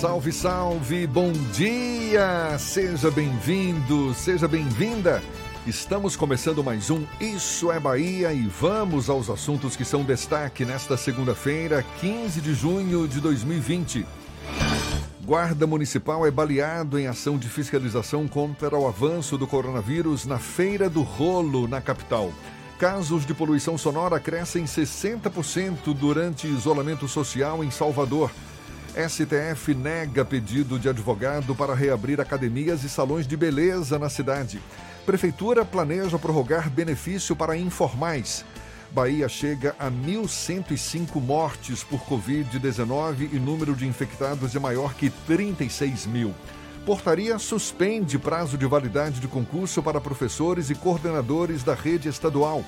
Salve, salve, bom dia! Seja bem-vindo, seja bem-vinda. Estamos começando mais um Isso é Bahia e vamos aos assuntos que são destaque nesta segunda-feira, 15 de junho de 2020. Guarda Municipal é baleado em ação de fiscalização contra o avanço do coronavírus na Feira do Rolo, na capital. Casos de poluição sonora crescem 60% durante isolamento social em Salvador. STF nega pedido de advogado para reabrir academias e salões de beleza na cidade. Prefeitura planeja prorrogar benefício para informais. Bahia chega a 1.105 mortes por Covid-19 e número de infectados é maior que 36 mil. Portaria suspende prazo de validade de concurso para professores e coordenadores da rede estadual.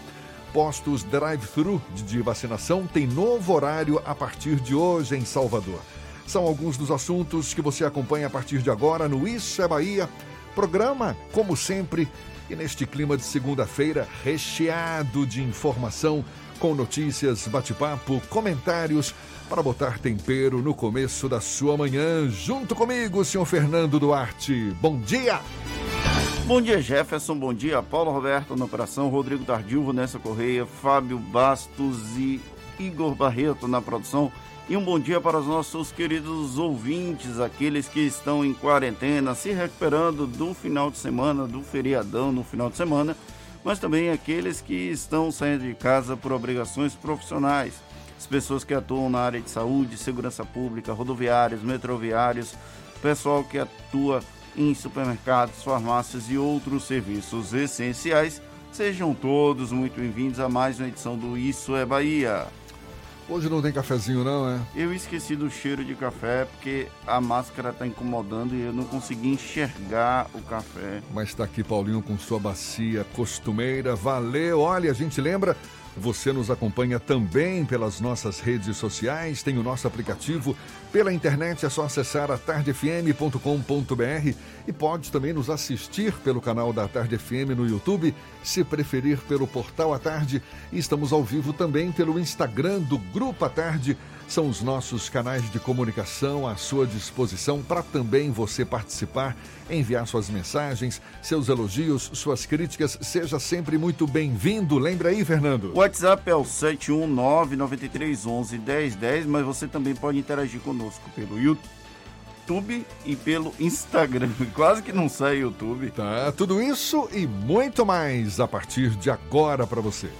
Postos drive-thru de vacinação têm novo horário a partir de hoje em Salvador. São alguns dos assuntos que você acompanha a partir de agora no Isso é Bahia. Programa, como sempre, e neste clima de segunda-feira recheado de informação, com notícias, bate-papo, comentários, para botar tempero no começo da sua manhã. Junto comigo, senhor Fernando Duarte. Bom dia! Bom dia, Jefferson. Bom dia, Paulo Roberto na operação, Rodrigo Tardil, Vanessa Correia, Fábio Bastos e Igor Barreto na produção. E um bom dia para os nossos queridos ouvintes, aqueles que estão em quarentena, se recuperando do final de semana, do feriadão no final de semana, mas também aqueles que estão saindo de casa por obrigações profissionais. As pessoas que atuam na área de saúde, segurança pública, rodoviários, metroviários, pessoal que atua em supermercados, farmácias e outros serviços essenciais. Sejam todos muito bem-vindos a mais uma edição do Isso é Bahia. Hoje não tem cafezinho não, é? Eu esqueci do cheiro de café porque a máscara está incomodando e eu não consegui enxergar o café. Mas está aqui Paulinho com sua bacia costumeira. Valeu! Olha, a gente lembra você nos acompanha também pelas nossas redes sociais, tem o nosso aplicativo. Pela internet é só acessar a tardefm.com.br e pode também nos assistir pelo canal da Tarde FM no YouTube, se preferir pelo portal à tarde. E estamos ao vivo também pelo Instagram do Grupo à Tarde. São os nossos canais de comunicação à sua disposição para também você participar, enviar suas mensagens, seus elogios, suas críticas. Seja sempre muito bem-vindo. Lembra aí, Fernando? O WhatsApp é o 71993111010, mas você também pode interagir conosco pelo YouTube e pelo Instagram. Quase que não sai YouTube. Tá, tudo isso e muito mais a partir de agora para você.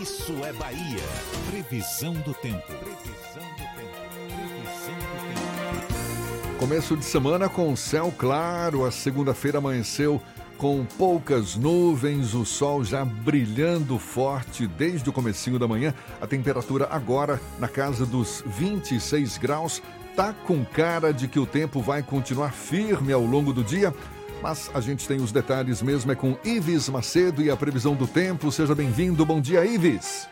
Isso é Bahia. Previsão do tempo. Previsão do tempo. Previsão do tempo. Começo de semana com céu claro, a segunda-feira amanheceu com poucas nuvens, o sol já brilhando forte desde o comecinho da manhã. A temperatura agora na casa dos 26 graus. Tá com cara de que o tempo vai continuar firme ao longo do dia. Mas a gente tem os detalhes mesmo, é com Ives Macedo e a previsão do tempo. Seja bem-vindo. Bom dia, Ives.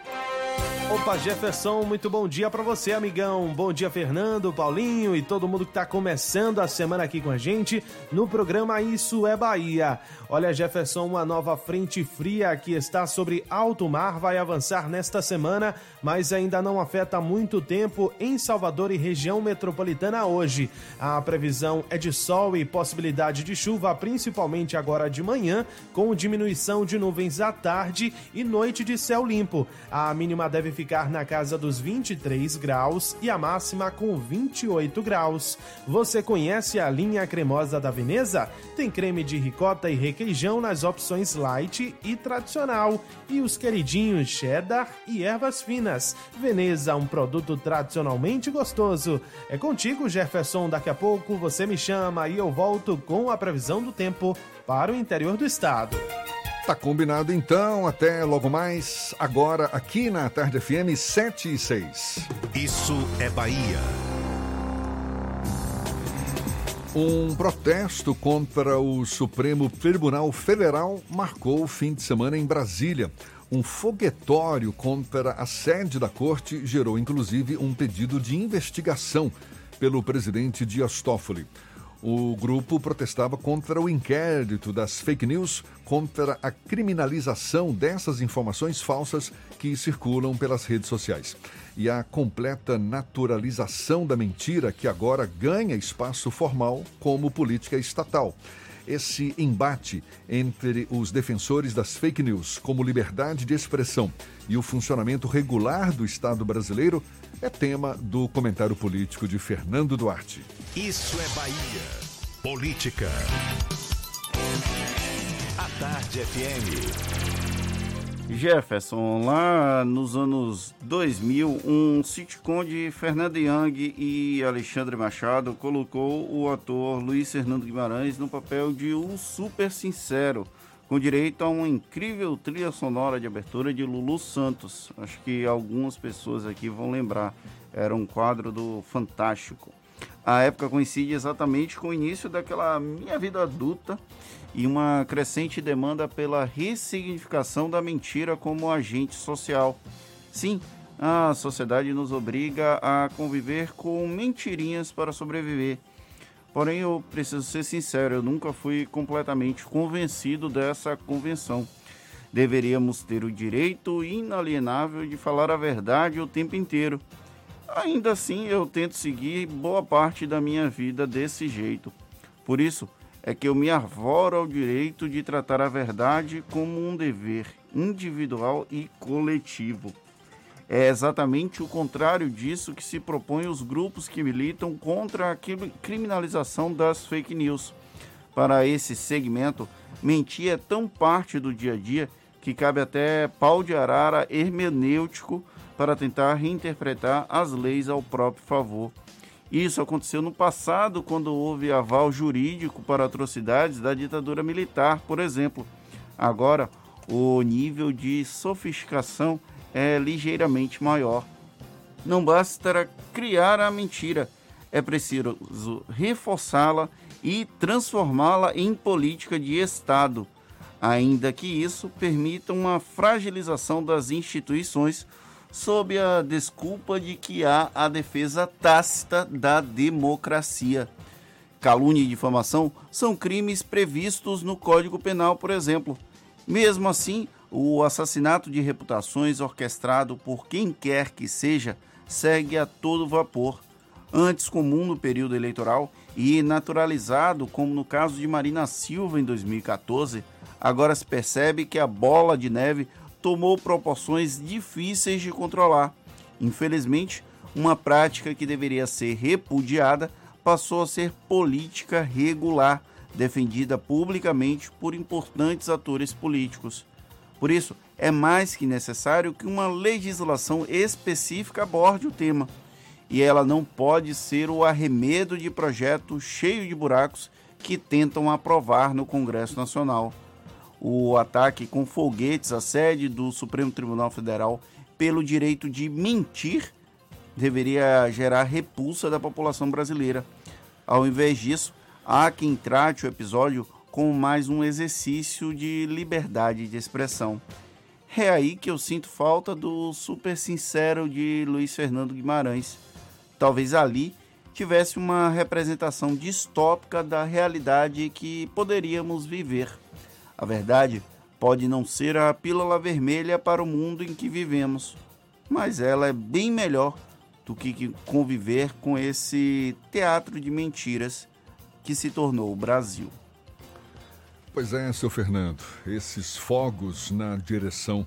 Opa, Jefferson, muito bom dia para você, amigão. Bom dia, Fernando, Paulinho e todo mundo que tá começando a semana aqui com a gente no programa Isso é Bahia. Olha, Jefferson, uma nova frente fria que está sobre alto mar vai avançar nesta semana, mas ainda não afeta muito tempo em Salvador e região metropolitana hoje. A previsão é de sol e possibilidade de chuva, principalmente agora de manhã, com diminuição de nuvens à tarde e noite de céu limpo. A mínima deve ficar na casa dos 23 graus e a máxima com 28 graus. Você conhece a linha cremosa da Veneza? Tem creme de ricota e requeijão nas opções light e tradicional e os queridinhos cheddar e ervas finas. Veneza, um produto tradicionalmente gostoso. É contigo, Jefferson. Daqui a pouco você me chama e eu volto com a previsão do tempo para o interior do estado. Tá combinado então, até logo mais, agora aqui na Tarde FM 7 e 6. Isso é Bahia. Um protesto contra o Supremo Tribunal Federal marcou o fim de semana em Brasília. Um foguetório contra a sede da corte gerou inclusive um pedido de investigação pelo presidente Dias Toffoli. O grupo protestava contra o inquérito das fake news, contra a criminalização dessas informações falsas que circulam pelas redes sociais e a completa naturalização da mentira que agora ganha espaço formal como política estatal. Esse embate entre os defensores das fake news como liberdade de expressão e o funcionamento regular do Estado brasileiro é tema do comentário político de Fernando Duarte. Isso é Bahia. Política. A Tarde FM. Jefferson, lá nos anos 2000, um sitcom de Fernando Young e Alexandre Machado colocou o ator Luiz Fernando Guimarães no papel de um super sincero, com direito a uma incrível trilha sonora de abertura de Lulu Santos. Acho que algumas pessoas aqui vão lembrar. Era um quadro do Fantástico. A época coincide exatamente com o início daquela minha vida adulta e uma crescente demanda pela ressignificação da mentira como agente social. Sim, a sociedade nos obriga a conviver com mentirinhas para sobreviver. Porém, eu preciso ser sincero, eu nunca fui completamente convencido dessa convenção. Deveríamos ter o direito inalienável de falar a verdade o tempo inteiro. Ainda assim, eu tento seguir boa parte da minha vida desse jeito. Por isso, é que eu me arvoro ao direito de tratar a verdade como um dever individual e coletivo. É exatamente o contrário disso que se propõe os grupos que militam contra a criminalização das fake news. Para esse segmento, mentir é tão parte do dia a dia que cabe até pau de arara hermenêutico para tentar reinterpretar as leis ao próprio favor. Isso aconteceu no passado, quando houve aval jurídico para atrocidades da ditadura militar, por exemplo. Agora, o nível de sofisticação é ligeiramente maior. Não basta criar a mentira, é preciso reforçá-la e transformá-la em política de Estado, ainda que isso permita uma fragilização das instituições sob a desculpa de que há a defesa tácita da democracia. Calúnia e difamação são crimes previstos no Código Penal, por exemplo. Mesmo assim, o assassinato de reputações orquestrado por quem quer que seja segue a todo vapor. Antes comum no período eleitoral e naturalizado, como no caso de Marina Silva em 2014, agora se percebe que a bola de neve tomou proporções difíceis de controlar. Infelizmente, uma prática que deveria ser repudiada passou a ser política regular, defendida publicamente por importantes atores políticos. Por isso, é mais que necessário que uma legislação específica aborde o tema. E ela não pode ser o arremedo de projetos cheios de buracos que tentam aprovar no Congresso Nacional o ataque com foguetes à sede do Supremo Tribunal Federal pelo direito de mentir deveria gerar repulsa da população brasileira. Ao invés disso, há quem trate o episódio como mais um exercício de liberdade de expressão. É aí que eu sinto falta do super sincero de Luiz Fernando Guimarães. Talvez ali tivesse uma representação distópica da realidade que poderíamos viver. A verdade pode não ser a pílula vermelha para o mundo em que vivemos, mas ela é bem melhor do que conviver com esse teatro de mentiras que se tornou o Brasil. Pois é, seu Fernando, esses fogos na direção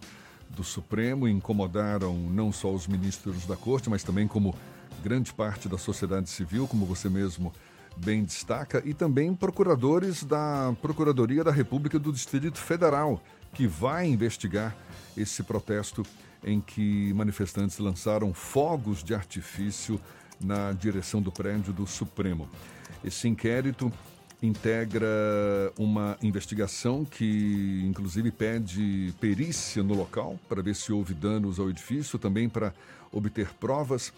do Supremo incomodaram não só os ministros da Corte, mas também como grande parte da sociedade civil, como você mesmo bem destaca, e também procuradores da Procuradoria da República do Distrito Federal, que vai investigar esse protesto em que manifestantes lançaram fogos de artifício na direção do prédio do Supremo. Esse inquérito integra uma investigação que, inclusive, pede perícia no local para ver se houve danos ao edifício, também para obter provas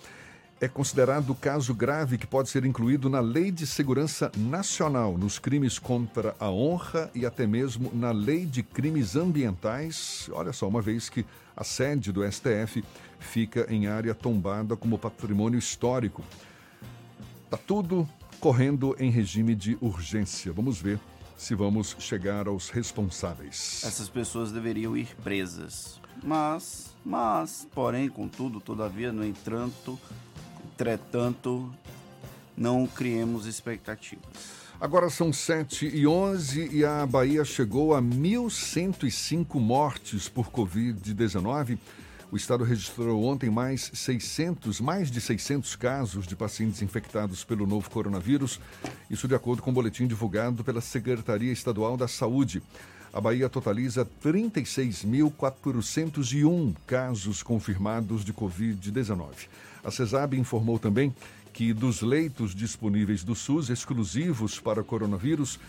é considerado caso grave que pode ser incluído na Lei de Segurança Nacional, nos crimes contra a honra e até mesmo na Lei de Crimes Ambientais. Olha só, uma vez que a sede do STF fica em área tombada como patrimônio histórico. Está tudo correndo em regime de urgência. Vamos ver se vamos chegar aos responsáveis. Essas pessoas deveriam ir presas. Mas, mas, porém, contudo, todavia, no entanto, Entretanto, não criemos expectativas. Agora são 7 e 11 e a Bahia chegou a 1.105 mortes por Covid-19. O estado registrou ontem mais 600, mais de 600 casos de pacientes infectados pelo novo coronavírus. Isso de acordo com o um boletim divulgado pela Secretaria Estadual da Saúde. A Bahia totaliza 36.401 casos confirmados de Covid-19. A CESAB informou também que dos leitos disponíveis do SUS exclusivos para coronavírus,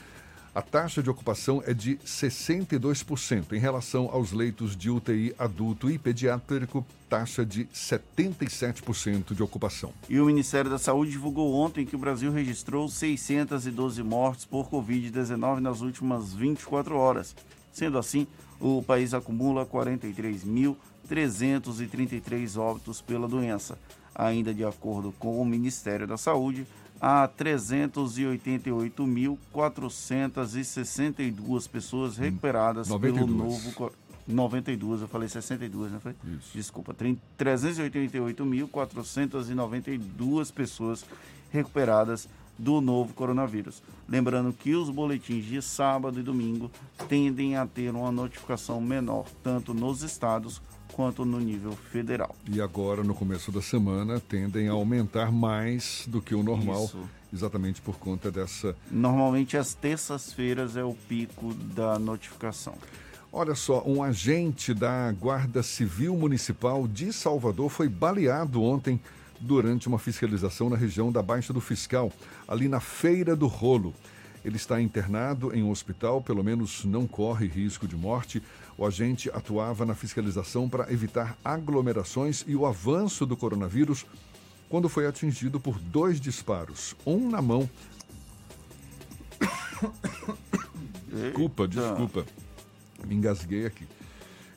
a taxa de ocupação é de 62%. Em relação aos leitos de UTI adulto e pediátrico, taxa de 77% de ocupação. E o Ministério da Saúde divulgou ontem que o Brasil registrou 612 mortes por Covid-19 nas últimas 24 horas. Sendo assim, o país acumula 43.333 óbitos pela doença. Ainda de acordo com o Ministério da Saúde, há 388.462 pessoas recuperadas 92. pelo novo 92, eu falei 62, não foi? Isso. Desculpa, 388.492 pessoas recuperadas do novo coronavírus. Lembrando que os boletins de sábado e domingo tendem a ter uma notificação menor, tanto nos estados quanto no nível federal. E agora, no começo da semana, tendem a aumentar mais do que o normal, Isso. exatamente por conta dessa. Normalmente, às terças-feiras é o pico da notificação. Olha só, um agente da Guarda Civil Municipal de Salvador foi baleado ontem durante uma fiscalização na região da Baixa do Fiscal, ali na Feira do Rolo. Ele está internado em um hospital, pelo menos não corre risco de morte. O agente atuava na fiscalização para evitar aglomerações e o avanço do coronavírus quando foi atingido por dois disparos, um na mão. Desculpa, desculpa. Me engasguei aqui.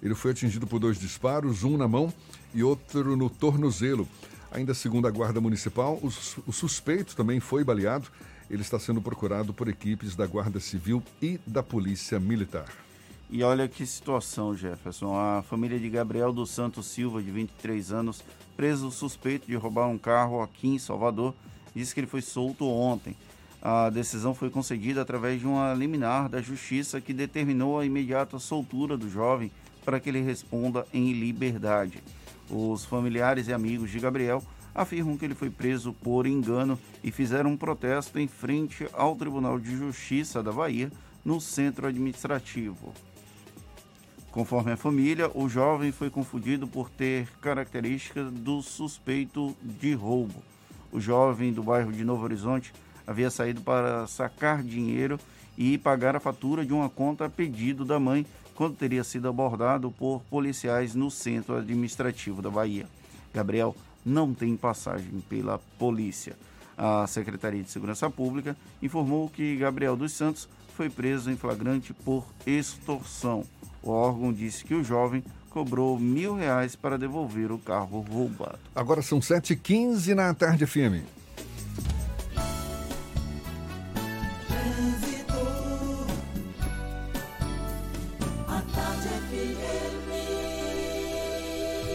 Ele foi atingido por dois disparos, um na mão e outro no tornozelo. Ainda segundo a Guarda Municipal, o, suspeito também foi baleado. Ele está sendo procurado por equipes da Guarda Civil e da Polícia Militar. E olha que situação, Jefferson. A família de Gabriel dos Santos Silva, de 23 anos, preso suspeito de roubar um carro aqui em Salvador, disse que ele foi solto ontem. A decisão foi concedida através de uma liminar da Justiça que determinou a imediata soltura do jovem para que ele responda em liberdade. Os familiares e amigos de Gabriel afirmam que ele foi preso por engano e fizeram um protesto em frente ao Tribunal de Justiça da Bahia, no centro administrativo. Conforme a família, o jovem foi confundido por ter características do suspeito de roubo. O jovem do bairro de Novo Horizonte havia saído para sacar dinheiro e pagar a fatura de uma conta a pedido da mãe quando teria sido abordado por policiais no centro administrativo da Bahia. Gabriel não tem passagem pela polícia. A Secretaria de Segurança Pública informou que Gabriel dos Santos foi preso em flagrante por extorsão. O órgão disse que o jovem cobrou mil reais para devolver o carro roubado. Agora são 7h15 na tarde FM.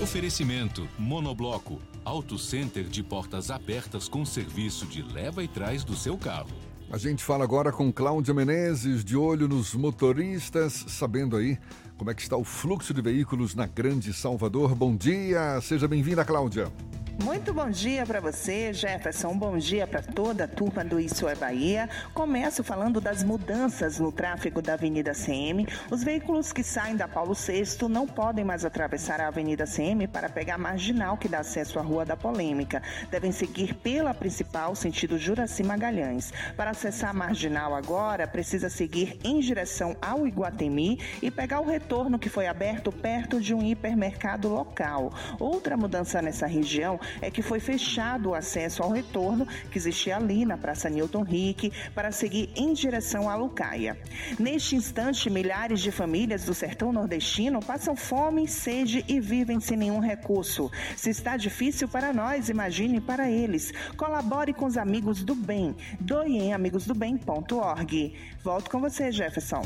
Oferecimento Monobloco, Auto Center de portas abertas com serviço de leva e trás do seu carro. A gente fala agora com Cláudia Menezes, de olho nos motoristas, sabendo aí como é que está o fluxo de veículos na Grande Salvador. Bom dia, seja bem-vinda, Cláudia. Muito bom dia para você, Jefferson. Bom dia para toda a turma do Isso é Bahia. Começo falando das mudanças no tráfego da Avenida CM. Os veículos que saem da Paulo VI não podem mais atravessar a Avenida CM para pegar a marginal que dá acesso à Rua da Polêmica. Devem seguir pela principal, sentido Juraci Magalhães. Para acessar a marginal agora, precisa seguir em direção ao Iguatemi e pegar o retorno que foi aberto perto de um hipermercado local. Outra mudança nessa região é que foi fechado o acesso ao retorno que existia ali na Praça Newton Rick para seguir em direção à Lucaia. Neste instante, milhares de famílias do sertão nordestino passam fome, sede e vivem sem nenhum recurso. Se está difícil para nós, imagine para eles. Colabore com os amigos do bem. Doe em amigosdobem.org. Volto com você, Jefferson.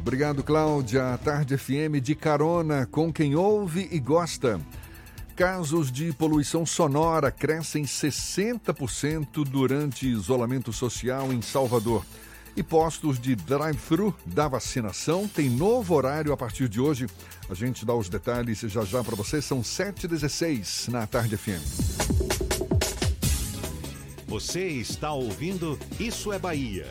Obrigado, Cláudia. Tarde FM de carona com quem ouve e gosta. Casos de poluição sonora crescem 60% durante isolamento social em Salvador. E postos de drive-thru da vacinação têm novo horário a partir de hoje. A gente dá os detalhes já já para vocês. São 7h16 na Tarde FM. Você está ouvindo Isso é Bahia.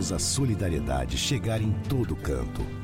a solidariedade chegar em todo canto.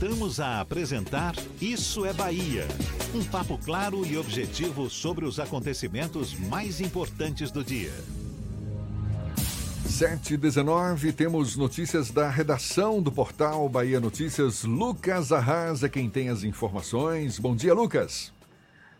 Voltamos a apresentar Isso é Bahia. Um papo claro e objetivo sobre os acontecimentos mais importantes do dia. 7 e 19 temos notícias da redação do portal Bahia Notícias. Lucas Arrasa é quem tem as informações. Bom dia, Lucas.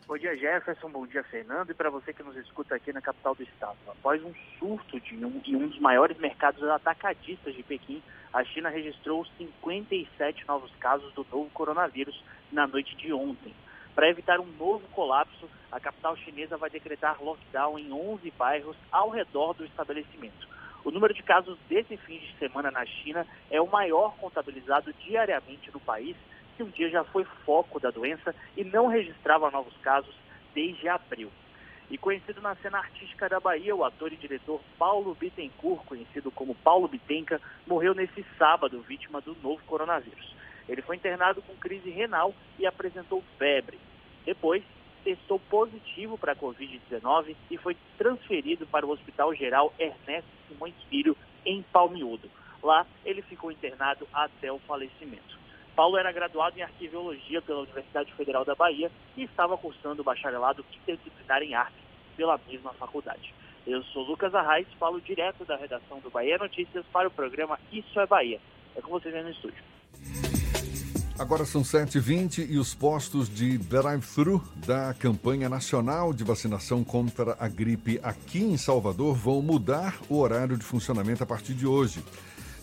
Bom dia, Jefferson. Bom dia, Fernando. E para você que nos escuta aqui na capital do estado. Após um surto de um, em um dos maiores mercados atacadistas de Pequim, a China registrou 57 novos casos do novo coronavírus na noite de ontem. Para evitar um novo colapso, a capital chinesa vai decretar lockdown em 11 bairros ao redor do estabelecimento. O número de casos desse fim de semana na China é o maior contabilizado diariamente no país, que um dia já foi foco da doença e não registrava novos casos desde abril. E conhecido na cena artística da Bahia, o ator e diretor Paulo Bittencourt, conhecido como Paulo Bitenca, morreu nesse sábado, vítima do novo coronavírus. Ele foi internado com crise renal e apresentou febre. Depois, testou positivo para a Covid-19 e foi transferido para o Hospital Geral Ernesto Simões Filho, em Palmiúdo. Lá, ele ficou internado até o falecimento. Paulo era graduado em arqueologia pela Universidade Federal da Bahia e estava cursando o bacharelado interdisciplinar em artes pela mesma faculdade. Eu sou Lucas Arraes, falo direto da redação do Bahia Notícias para o programa Isso é Bahia. É com vocês aí no estúdio. Agora são 7h20 e os postos de drive-thru da campanha nacional de vacinação contra a gripe aqui em Salvador vão mudar o horário de funcionamento a partir de hoje.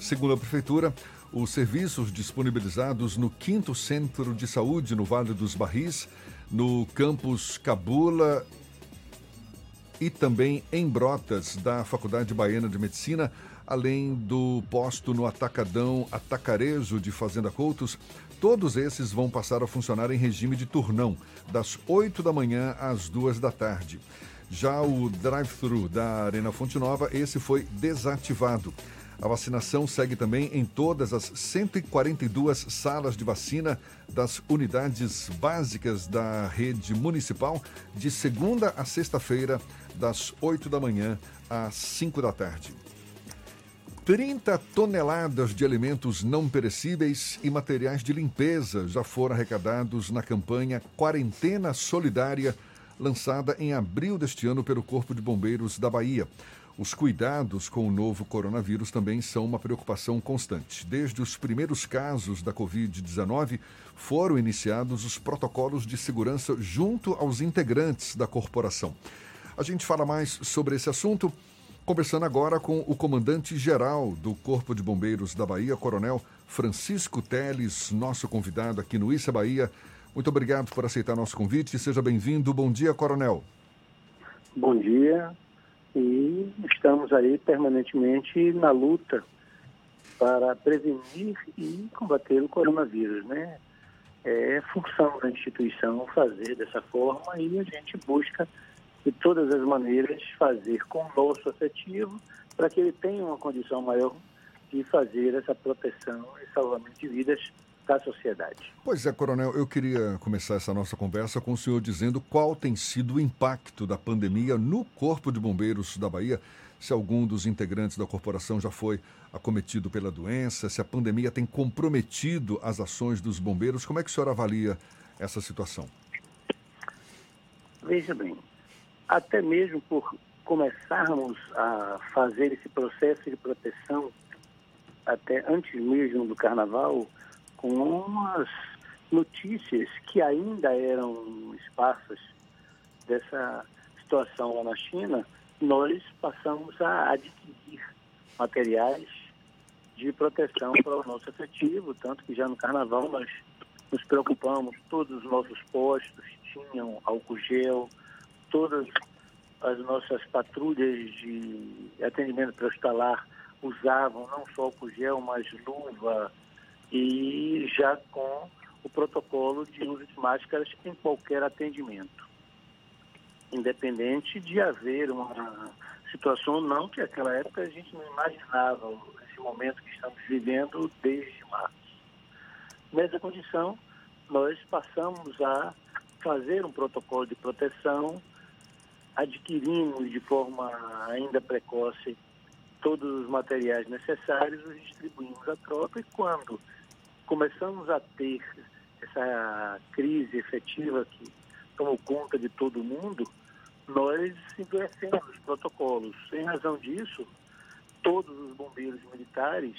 Segundo a Prefeitura, os serviços disponibilizados no 5 Centro de Saúde no Vale dos Barris, no campus Cabula e também em Brotas da Faculdade Baiana de Medicina, além do posto no Atacadão Atacarejo de Fazenda Coutos, todos esses vão passar a funcionar em regime de turnão, das 8 da manhã às 2 da tarde. Já o drive-thru da Arena Fonte Nova, esse foi desativado. A vacinação segue também em todas as 142 salas de vacina das unidades básicas da rede municipal, de segunda a sexta-feira, das 8 da manhã às 5 da tarde. 30 toneladas de alimentos não perecíveis e materiais de limpeza já foram arrecadados na campanha Quarentena Solidária, lançada em abril deste ano pelo Corpo de Bombeiros da Bahia. Os cuidados com o novo coronavírus também são uma preocupação constante. Desde os primeiros casos da Covid-19, foram iniciados os protocolos de segurança junto aos integrantes da corporação. A gente fala mais sobre esse assunto Conversando agora com o comandante-geral do Corpo de Bombeiros da Bahia, Coronel Francisco Teles, nosso convidado aqui no Issa Bahia. Muito obrigado por aceitar nosso convite. Seja bem-vindo. Bom dia, Coronel. Bom dia. E estamos aí permanentemente na luta para prevenir e combater o coronavírus, né? É função da instituição fazer dessa forma e a gente busca de todas as maneiras fazer com o nosso afetivo para que ele tenha uma condição maior de fazer essa proteção e salvamento de vidas da sociedade. Pois é, Coronel, eu queria começar essa nossa conversa com o senhor dizendo qual tem sido o impacto da pandemia no Corpo de Bombeiros da Bahia, se algum dos integrantes da corporação já foi acometido pela doença, se a pandemia tem comprometido as ações dos bombeiros, como é que o senhor avalia essa situação? Veja bem, até mesmo por começarmos a fazer esse processo de proteção até antes mesmo do carnaval, com umas notícias que ainda eram esparsas dessa situação lá na China, nós passamos a adquirir materiais de proteção para o nosso efetivo, tanto que já no carnaval nós nos preocupamos, todos os nossos postos tinham álcool gel, todas as nossas patrulhas de atendimento pré-hospitalar usavam não só o gel, mas luva e já com o protocolo de uso de máscaras em qualquer atendimento. Independente de haver uma situação não, que naquela época a gente não imaginava esse momento que estamos vivendo desde março. Nessa condição, nós passamos a fazer um protocolo de proteção adquirimos de forma ainda precoce todos os materiais necessários, os distribuímos à tropa e quando começamos a ter essa crise efetiva que tomou conta de todo mundo, nós endurecemos os protocolos. Em razão disso, todos os bombeiros militares,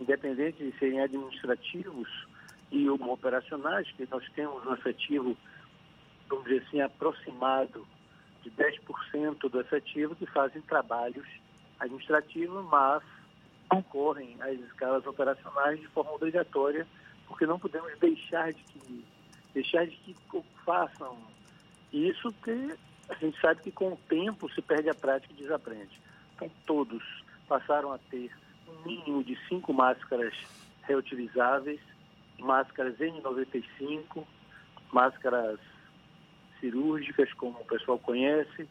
independente de serem administrativos e operacionais, que nós temos um efetivo, vamos dizer assim, aproximado de 10% do efetivo que fazem trabalhos administrativos, mas concorrem às escalas operacionais de forma obrigatória, porque não podemos deixar de que, deixar de que façam isso, porque a gente sabe que com o tempo se perde a prática e desaprende. Então todos passaram a ter um mínimo de cinco máscaras reutilizáveis, máscaras N95, máscaras cirúrgicas, como o pessoal conhece,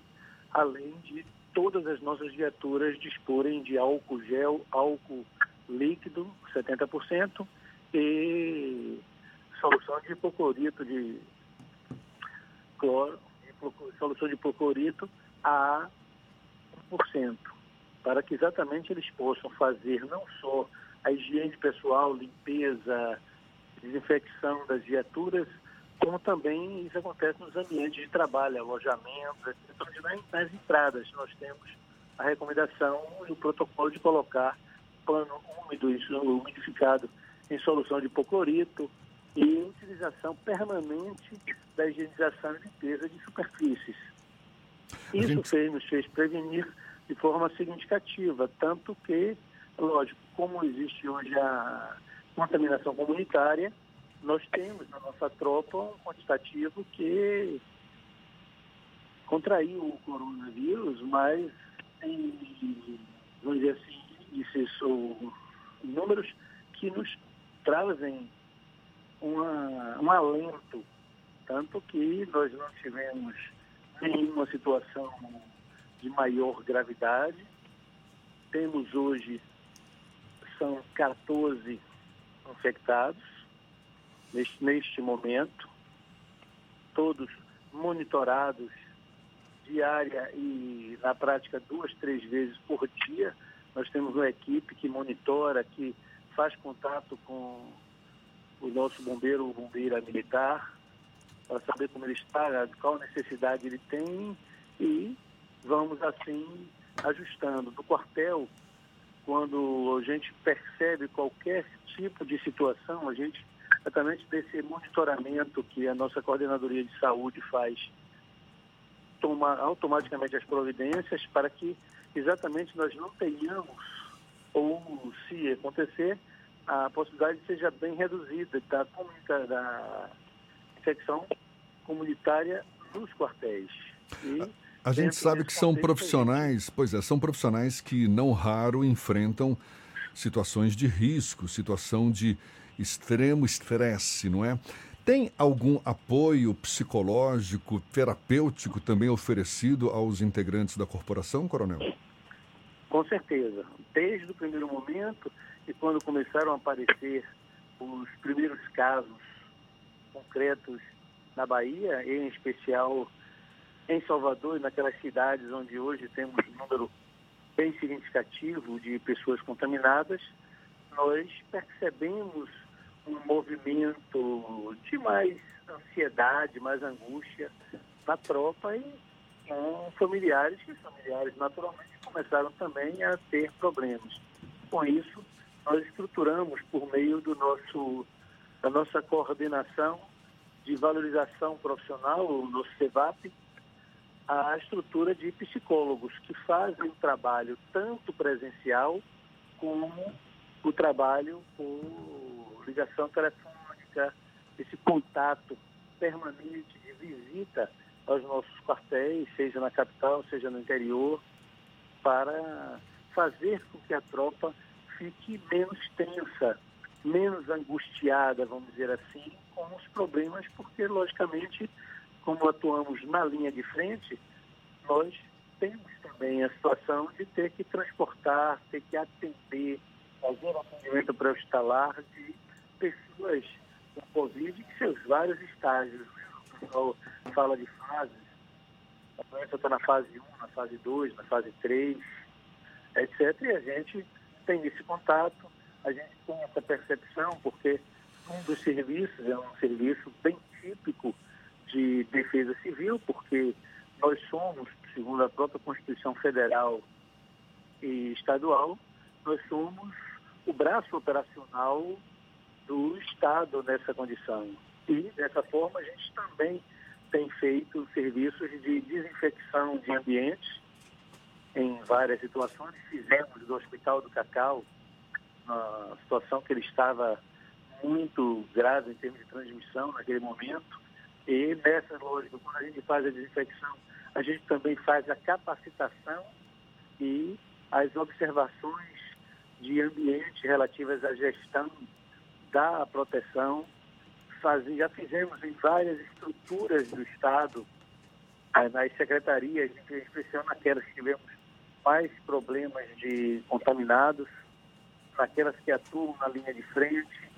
além de todas as nossas viaturas disporem de álcool gel, álcool líquido, 70%, e solução de hipoclorito de cloro, solução de hipoclorito a 1%, para que exatamente eles possam fazer não só a higiene pessoal, limpeza, desinfecção das viaturas, como também isso acontece nos ambientes de trabalho, alojamentos, etc. Nas, nas entradas nós temos a recomendação e o protocolo de colocar pano úmido, umidificado em solução de hipoclorito e utilização permanente da higienização e limpeza de superfícies. Isso gente- fez, nos fez prevenir de forma significativa, tanto que, lógico, como existe hoje a contaminação comunitária, nós temos na nossa tropa um quantitativo que contraiu o coronavírus, mas vamos dizer assim, ou números que nos trazem uma, um alento, tanto que nós não tivemos nenhuma situação de maior gravidade. Temos hoje, são 14 infectados neste, neste momento, todos monitorados diária e na prática duas, três vezes por dia. Nós temos uma equipe que monitora, que faz contato com o nosso bombeiro ou bombeira militar para saber como ele está, qual necessidade ele tem e vamos assim ajustando. No quartel, quando a gente percebe qualquer tipo de situação, a gente, exatamente desse monitoramento que a nossa coordenadoria de saúde faz, toma automaticamente as providências para que exatamente nós não tenhamos, ou se acontecer, a possibilidade seja bem reduzida da, da infecção comunitária nos quartéis. E A gente sabe que são profissionais, pois é, são profissionais que não raro enfrentam situações de risco, situação de extremo estresse, não é? Tem algum apoio psicológico, terapêutico também oferecido aos integrantes da corporação, coronel? Com certeza. Desde o primeiro momento e quando começaram a aparecer os primeiros casos concretos na Bahia, em especial em Salvador e naquelas cidades onde hoje temos um número bem significativo de pessoas contaminadas, nós percebemos um movimento de mais ansiedade, mais angústia na tropa e com familiares, que familiares naturalmente começaram também a ter problemas. Com isso, nós estruturamos por meio do nosso, da nossa coordenação de valorização profissional, o nosso CEVAP, a estrutura de psicólogos que fazem o trabalho tanto presencial como o trabalho por ligação telefônica, esse contato permanente de visita aos nossos quartéis, seja na capital, seja no interior, para fazer com que a tropa fique menos tensa, menos angustiada, vamos dizer assim, com os problemas, porque, logicamente, como atuamos na linha de frente, nós temos também a situação de ter que transportar, ter que atender, fazer atendimento pré-hospitalar de pessoas com Covid em seus vários estágios. O pessoal fala de fases, a doença está na fase 1, na fase 2, na fase 3, etc. E a gente tem esse contato, a gente tem essa percepção, porque um dos serviços é um serviço bem típico de defesa civil, porque nós somos, segundo a própria Constituição Federal e estadual, nós somos o braço operacional do Estado nessa condição. E, dessa forma, a gente também tem feito serviços de desinfecção de ambientes em várias situações. Fizemos do Hospital do Cacau, na situação que ele estava muito grave em termos de transmissão naquele momento. E nessa lógica, quando a gente faz a desinfecção, a gente também faz a capacitação e as observações de ambiente relativas à gestão da proteção. Faz, já fizemos em várias estruturas do Estado, eh, nas secretarias, em especial naquelas que tivemos mais problemas de contaminados, naquelas que atuam na linha de frente.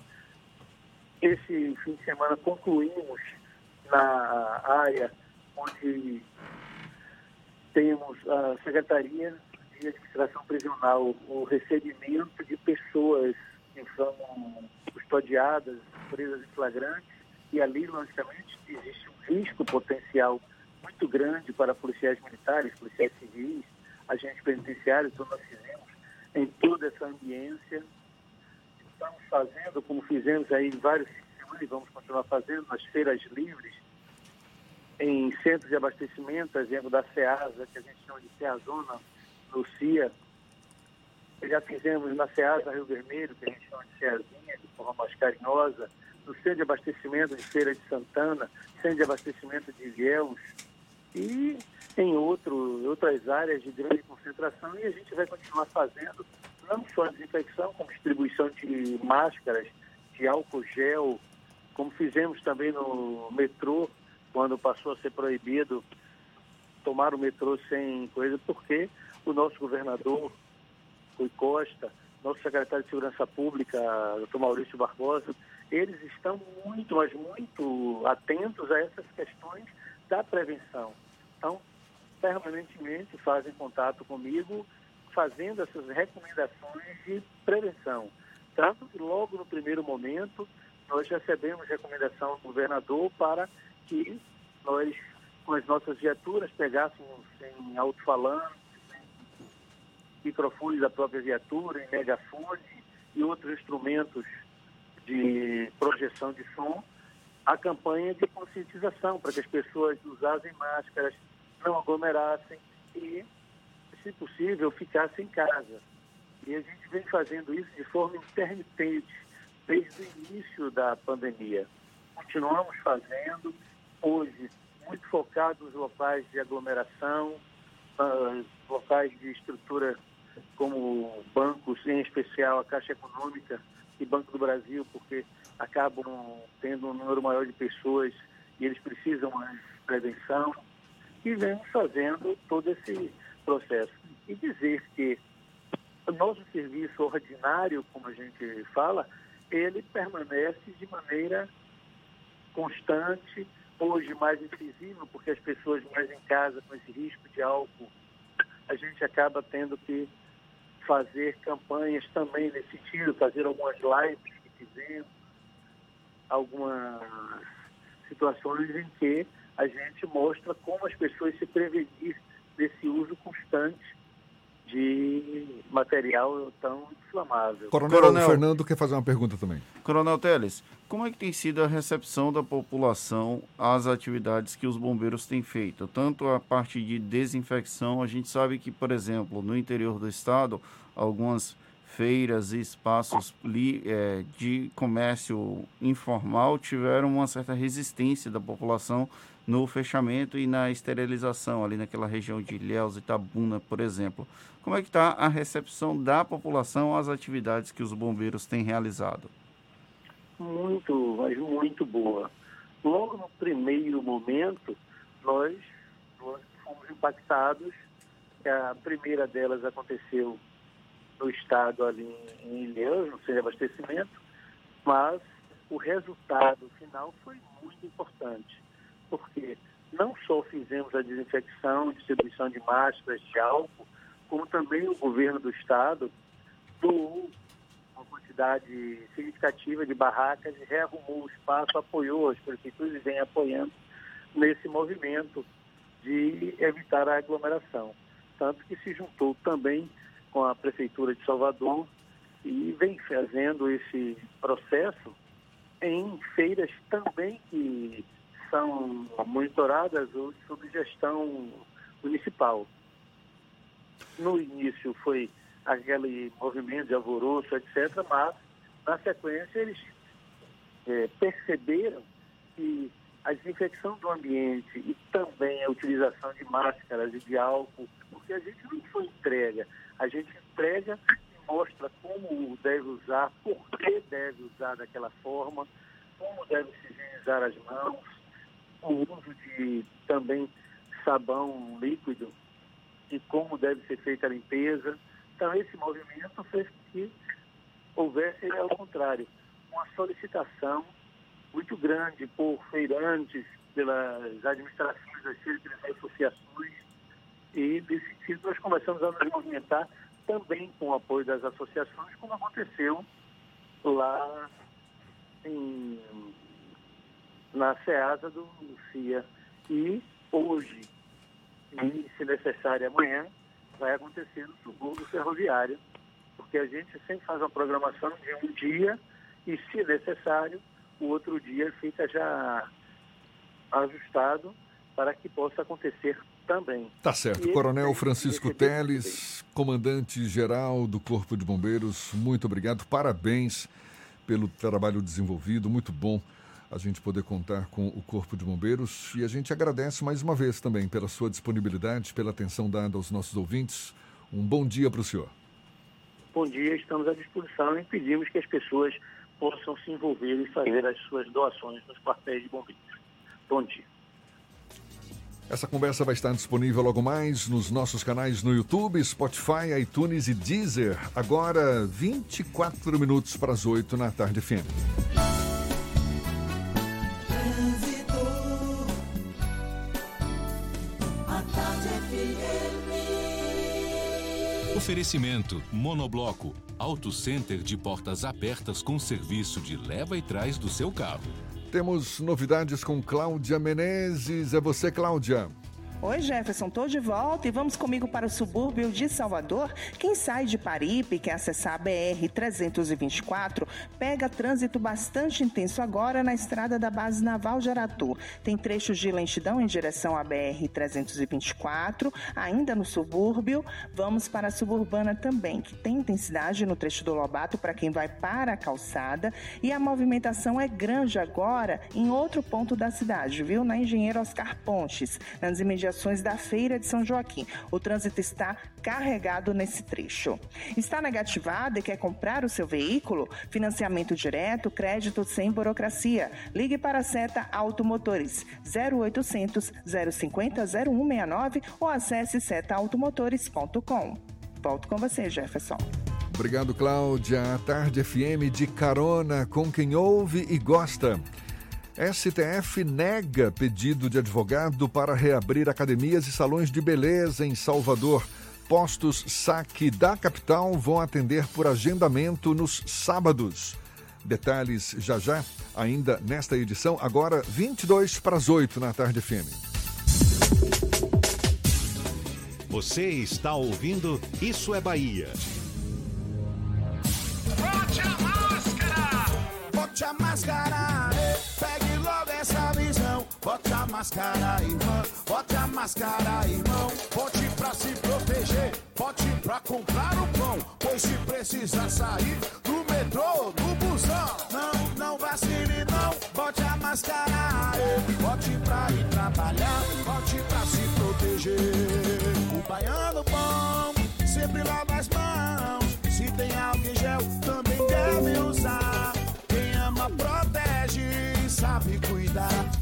Esse fim de semana concluímos na área onde temos a Secretaria de Administração Prisional, o recebimento de pessoas que são custodiadas, presas em flagrantes, E ali, logicamente, existe um risco potencial muito grande para policiais militares, policiais civis, agentes penitenciários, então nós fizemos em toda essa ambiência. Estamos fazendo, como fizemos aí em vários e vamos continuar fazendo nas feiras livres, em centros de abastecimento, exemplo da SEASA, que a gente chama de SEAZona, no CIA. Já fizemos na SEASA Rio Vermelho, que a gente chama de SEAzinha, de forma mais carinhosa, no centro de abastecimento de Feira de Santana, centro de abastecimento de Ilhéus e em outro, outras áreas de grande concentração. E a gente vai continuar fazendo não só a desinfecção, como distribuição de máscaras, de álcool gel, como fizemos também no metrô, quando passou a ser proibido tomar o metrô sem coisa, porque o nosso governador, Rui Costa, nosso secretário de Segurança Pública, doutor Maurício Barbosa, eles estão muito, mas muito atentos a essas questões da prevenção. Então, permanentemente fazem contato comigo, fazendo essas recomendações de prevenção. Tanto que logo no primeiro momento nós recebemos recomendação do governador para que nós, com as nossas viaturas, pegássemos em alto-falante, microfones da própria viatura, em megafone e outros instrumentos de projeção de som, a campanha de conscientização para que as pessoas usassem máscaras, não aglomerassem e, se possível, ficassem em casa. E a gente vem fazendo isso de forma intermitente, desde o início da pandemia. Continuamos fazendo, hoje, muito focado nos locais de aglomeração, uh, locais de estrutura como bancos, em especial a Caixa Econômica e Banco do Brasil, porque acabam tendo um número maior de pessoas e eles precisam mais prevenção. E vemos fazendo todo esse processo. E dizer que o nosso serviço ordinário, como a gente fala, ele permanece de maneira constante, hoje mais invisível, porque as pessoas mais em casa com esse risco de álcool, a gente acaba tendo que fazer campanhas também nesse sentido, fazer algumas lives que fizemos, algumas situações em que a gente mostra como as pessoas se prevenir desse uso constante de material tão inflamável. Coronel, Coronel, Fernando quer fazer uma pergunta também. Coronel Teles, como é que tem sido a recepção da população às atividades que os bombeiros têm feito? Tanto a parte de desinfecção, a gente sabe que, por exemplo, no interior do estado, algumas feiras e espaços é, de comércio informal tiveram uma certa resistência da população no fechamento e na esterilização ali naquela região de Ilhéus e Itabuna, por exemplo. Como é que está a recepção da população às atividades que os bombeiros têm realizado? Muito, mas muito boa. Logo no primeiro momento, nós, nós fomos impactados. A primeira delas aconteceu no estado ali em Ilhéus, no de abastecimento, mas o resultado final foi muito importante, porque não só fizemos a desinfecção, distribuição de máscaras, de álcool, como também o governo do estado doou quantidade significativa de barracas rearrumou o espaço, apoiou as prefeituras e vem apoiando nesse movimento de evitar a aglomeração. Tanto que se juntou também com a Prefeitura de Salvador e vem fazendo esse processo em feiras também que são monitoradas sob gestão municipal. No início foi aquele movimento de alvoroço, etc., mas na sequência eles é, perceberam que a desinfecção do ambiente e também a utilização de máscaras e de álcool, porque a gente não foi entrega, a gente entrega e mostra como deve usar, por que deve usar daquela forma, como deve se higienizar as mãos, o uso de também sabão líquido e como deve ser feita a limpeza. Então, esse movimento fez que houvesse, ao contrário, uma solicitação muito grande por feirantes, pelas administrações das pelas associações, e nesse sentido nós começamos a nos movimentar também com o apoio das associações, como aconteceu lá em na SEASA do CIA. E hoje, e se necessário amanhã, vai acontecer no subúrbio ferroviário, porque a gente sempre faz uma programação de um dia e, se necessário, o outro dia fica já ajustado para que possa acontecer também. Tá certo. E Coronel Francisco Teles, comandante-geral do Corpo de Bombeiros, muito obrigado. Parabéns pelo trabalho desenvolvido. Muito bom a gente poder contar com o Corpo de Bombeiros. E a gente agradece mais uma vez também pela sua disponibilidade, pela atenção dada aos nossos ouvintes. Um bom dia para o senhor. Bom dia, estamos à disposição e pedimos que as pessoas possam se envolver e fazer as suas doações nos quartéis de bombeiros. Bom dia. Essa conversa vai estar disponível logo mais nos nossos canais no YouTube, Spotify, iTunes e Deezer. Agora, 24 minutos para as 8 na tarde FM. Oferecimento Monobloco, Auto Center de portas abertas com serviço de leva e trás do seu carro. Temos novidades com Cláudia Menezes. É você, Cláudia. Oi, Jefferson, tô de volta e vamos comigo para o subúrbio de Salvador. Quem sai de Paripe quer acessar a BR-324, pega trânsito bastante intenso agora na estrada da Base Naval de Aratu. Tem trechos de lentidão em direção à BR-324, ainda no subúrbio. Vamos para a suburbana também, que tem intensidade no trecho do Lobato para quem vai para a calçada. E a movimentação é grande agora em outro ponto da cidade, viu? Na Engenheiro Oscar Pontes, nas imediações da Feira de São Joaquim. O trânsito está carregado nesse trecho. Está negativado e quer comprar o seu veículo? Financiamento direto, crédito sem burocracia. Ligue para a Seta Automotores 0800 050 0169 ou acesse setaautomotores.com. Volto com você, Jefferson. Obrigado, Cláudia. A Tarde FM de carona com quem ouve e gosta. STF nega pedido de advogado para reabrir academias e salões de beleza em Salvador. Postos saque da capital vão atender por agendamento nos sábados. Detalhes já já, ainda nesta edição, agora 22 para as 8 na Tarde FM. Você está ouvindo Isso é Bahia. Bote a máscara! Bote a máscara! Bote a máscara, irmã. Bote a máscara, irmão. Bote pra se proteger. Bote pra comprar o pão. Pois se precisar sair do metrô, do busão. Não, não vacile, não. Bote a máscara. eh, Bote pra ir trabalhar. Bote pra se proteger. O baiano bom sempre lava as mãos. Se tem álcool em gel, também deve usar. Quem ama protege, sabe cuidar.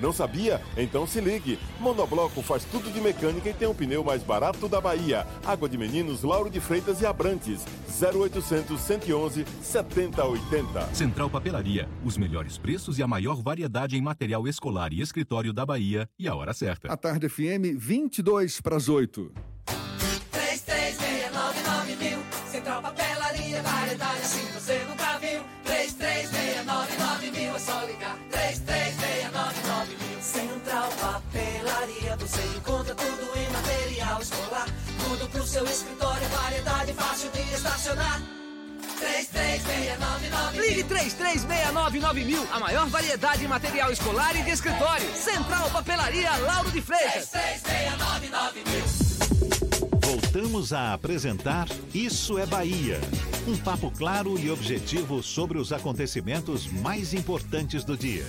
Não sabia? Então se ligue. Monobloco faz tudo de mecânica e tem o pneu mais barato da Bahia. Água de Meninos, Lauro de Freitas e Abrantes. 0800 111 7080. Central Papelaria, os melhores preços e a maior variedade em material escolar e escritório da Bahia e a hora certa. A Tarde FM, 22 para as 8. 3369 mil. Central Papelaria, variedade de estacionar. 3369 Ligue 3369 mil, a maior variedade em material escolar e de escritório. Central Papelaria Lauro de Freitas. 3369 mil. Voltamos a apresentar Isso é Bahia. Um papo claro e objetivo sobre os acontecimentos mais importantes do dia.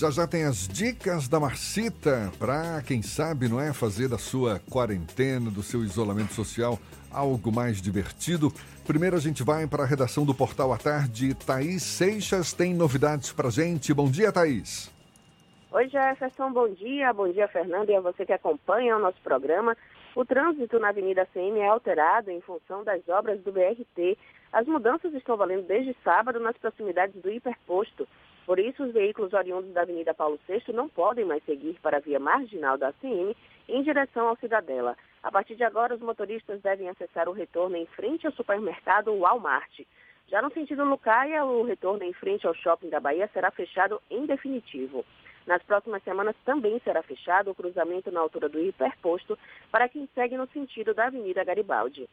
Já já tem as dicas da Marcita para quem sabe, não é, fazer da sua quarentena, do seu isolamento social algo mais divertido. Primeiro a gente vai para a redação do Portal à Tarde. Thaís Seixas tem novidades para gente. Bom dia, Thaís. Oi, Jefferson, bom dia. Bom dia, Fernando, e a você que acompanha o nosso programa. O trânsito na Avenida CM é alterado em função das obras do BRT. As mudanças estão valendo desde sábado nas proximidades do hiperposto. Por isso, os veículos oriundos da Avenida Paulo VI não podem mais seguir para a via marginal da ACM em direção ao Cidadela. A partir de agora, os motoristas devem acessar o retorno em frente ao supermercado Walmart. Já no sentido Lucaia, o retorno em frente ao shopping da Bahia será fechado em definitivo. Nas próximas semanas também será fechado o cruzamento na altura do hiperposto para quem segue no sentido da Avenida Garibaldi.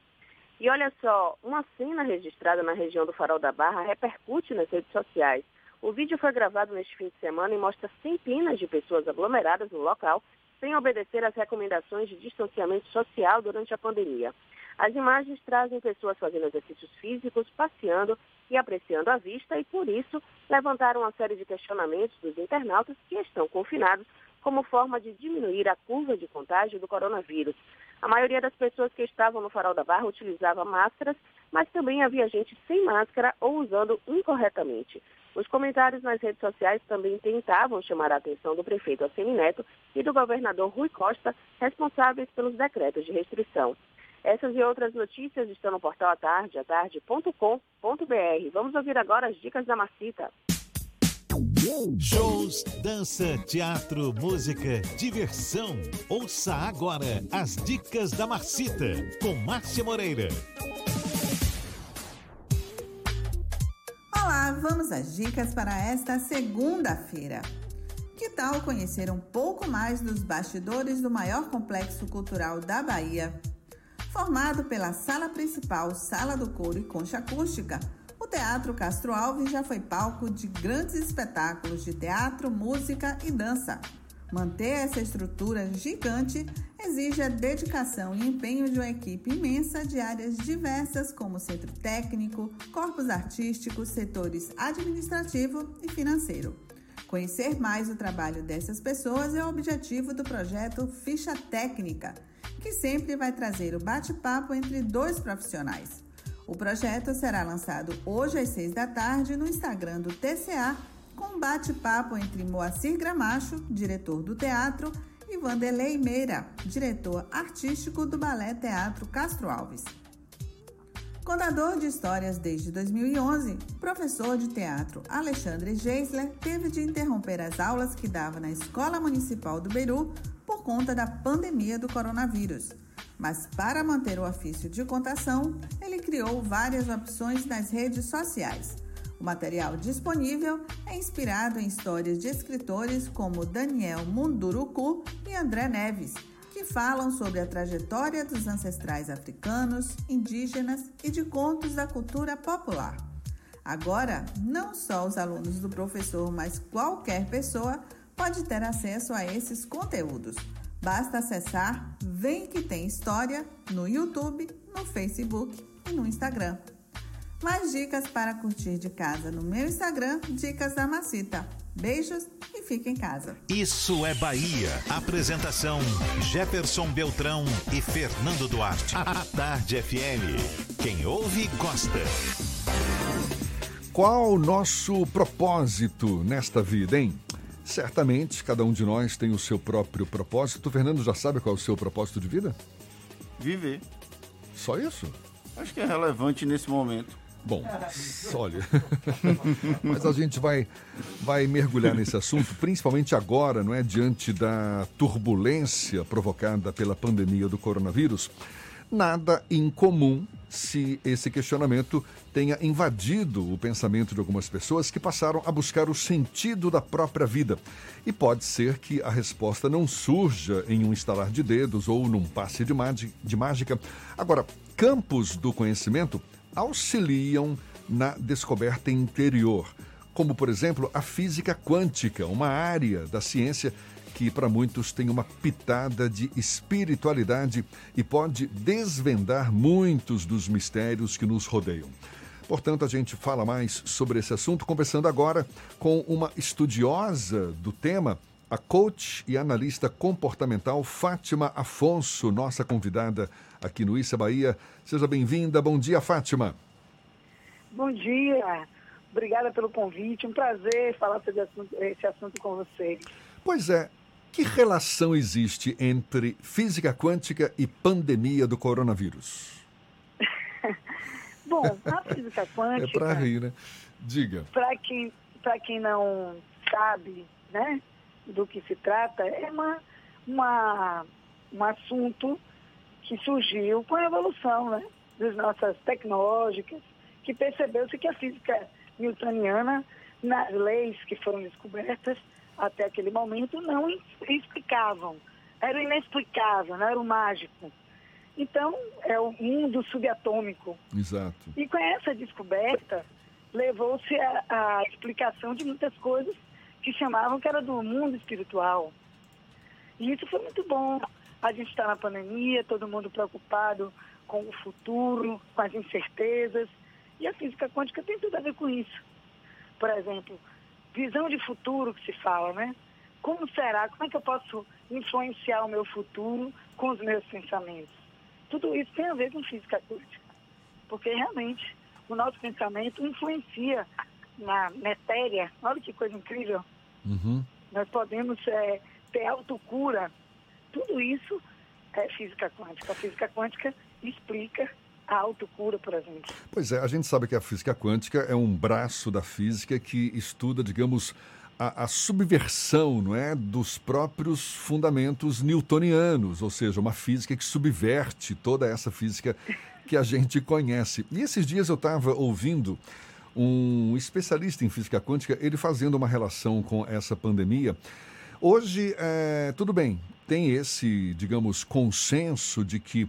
E olha só, uma cena registrada na região do Farol da Barra repercute nas redes sociais. O vídeo foi gravado neste fim de semana e mostra centenas de pessoas aglomeradas no local sem obedecer às recomendações de distanciamento social durante a pandemia. As imagens trazem pessoas fazendo exercícios físicos, passeando e apreciando a vista e, por isso, levantaram uma série de questionamentos dos internautas que estão confinados como forma de diminuir a curva de contágio do coronavírus. A maioria das pessoas que estavam no Farol da Barra utilizava máscaras, mas também havia gente sem máscara ou usando incorretamente. Os comentários nas redes sociais também tentavam chamar a atenção do prefeito Assemineto e do governador Rui Costa, responsáveis pelos decretos de restrição. Essas e outras notícias estão no portal atarde, atarde.com.br. Vamos ouvir agora as dicas da Macita. Shows, dança, teatro, música, diversão. Ouça agora as dicas da Marcita, com Márcia Moreira. Olá, vamos às dicas para esta segunda-feira. Que tal conhecer um pouco mais dos bastidores do maior complexo cultural da Bahia? Formado pela sala principal, sala do couro e concha acústica, o Teatro Castro Alves já foi palco de grandes espetáculos de teatro, música e dança. Manter essa estrutura gigante exige a dedicação e empenho de uma equipe imensa de áreas diversas, como centro técnico, corpos artísticos, setores administrativo e financeiro. Conhecer mais o trabalho dessas pessoas é o objetivo do projeto Ficha Técnica, que sempre vai trazer o bate-papo entre dois profissionais. O projeto será lançado hoje às seis da tarde no Instagram do TCA com bate-papo entre Moacir Gramacho, diretor do teatro, e Vanderlei Meira, diretor artístico do Balé Teatro Castro Alves. Contador de histórias desde 2011, professor de teatro Alexandre Geisler teve de interromper as aulas que dava na Escola Municipal do Beru por conta da pandemia do coronavírus. Mas para manter o ofício de contação, ele criou várias opções nas redes sociais. O material disponível é inspirado em histórias de escritores como Daniel Munduruku e André Neves, que falam sobre a trajetória dos ancestrais africanos, indígenas e de contos da cultura popular. Agora, não só os alunos do professor, mas qualquer pessoa pode ter acesso a esses conteúdos. Basta acessar Vem que tem história no YouTube, no Facebook e no Instagram. Mais dicas para curtir de casa no meu Instagram, Dicas da Macita. Beijos e fique em casa. Isso é Bahia. Apresentação: Jefferson Beltrão e Fernando Duarte. A Tarde FM. Quem ouve, gosta. Qual o nosso propósito nesta vida, hein? Certamente, cada um de nós tem o seu próprio propósito. O Fernando já sabe qual é o seu propósito de vida? Viver. Só isso? Acho que é relevante nesse momento. Bom, olha, mas a gente vai, vai mergulhar nesse assunto, principalmente agora, não é? Diante da turbulência provocada pela pandemia do coronavírus. Nada incomum se esse questionamento tenha invadido o pensamento de algumas pessoas que passaram a buscar o sentido da própria vida. E pode ser que a resposta não surja em um estalar de dedos ou num passe de, de mágica. Agora, campos do conhecimento auxiliam na descoberta interior, como, por exemplo, a física quântica, uma área da ciência que para muitos tem uma pitada de espiritualidade e pode desvendar muitos dos mistérios que nos rodeiam. Portanto, a gente fala mais sobre esse assunto, conversando agora com uma estudiosa do tema, a coach e analista comportamental Fátima Afonso, nossa convidada aqui no Issa Bahia. Seja bem-vinda. Bom dia, Fátima. Bom dia. Obrigada pelo convite. Um prazer falar sobre esse assunto com vocês. Pois é. Que relação existe entre física quântica e pandemia do coronavírus? Bom, a física quântica. É para rir, né? Diga. Para quem, quem não sabe, né? Do que se trata é uma, uma, um assunto que surgiu com a evolução né, das nossas tecnológicas, que percebeu-se que a física newtoniana, nas leis que foram descobertas até aquele momento, não explicavam. Era inexplicável, não era o mágico. Então, é o mundo subatômico. Exato. E com essa descoberta, levou-se a, a explicação de muitas coisas que chamavam que era do mundo espiritual. E isso foi muito bom. A gente está na pandemia, todo mundo preocupado com o futuro, com as incertezas. E a física quântica tem tudo a ver com isso. Por exemplo, visão de futuro que se fala, né? Como será? Como é que eu posso influenciar o meu futuro com os meus pensamentos? Tudo isso tem a ver com física quântica. Porque realmente o nosso pensamento influencia na matéria. Olha que coisa incrível. Uhum. Nós podemos é, ter autocura. Tudo isso é física quântica. A física quântica explica a autocura, por exemplo. Pois é, a gente sabe que a física quântica é um braço da física que estuda, digamos, a, a, subversão não é, dos próprios fundamentos newtonianos, ou seja, uma física que subverte toda essa física que a gente conhece. E esses dias eu estava ouvindo um especialista em física quântica, ele fazendo uma relação com essa pandemia. Hoje, é, tudo bem, tem esse, digamos, consenso de que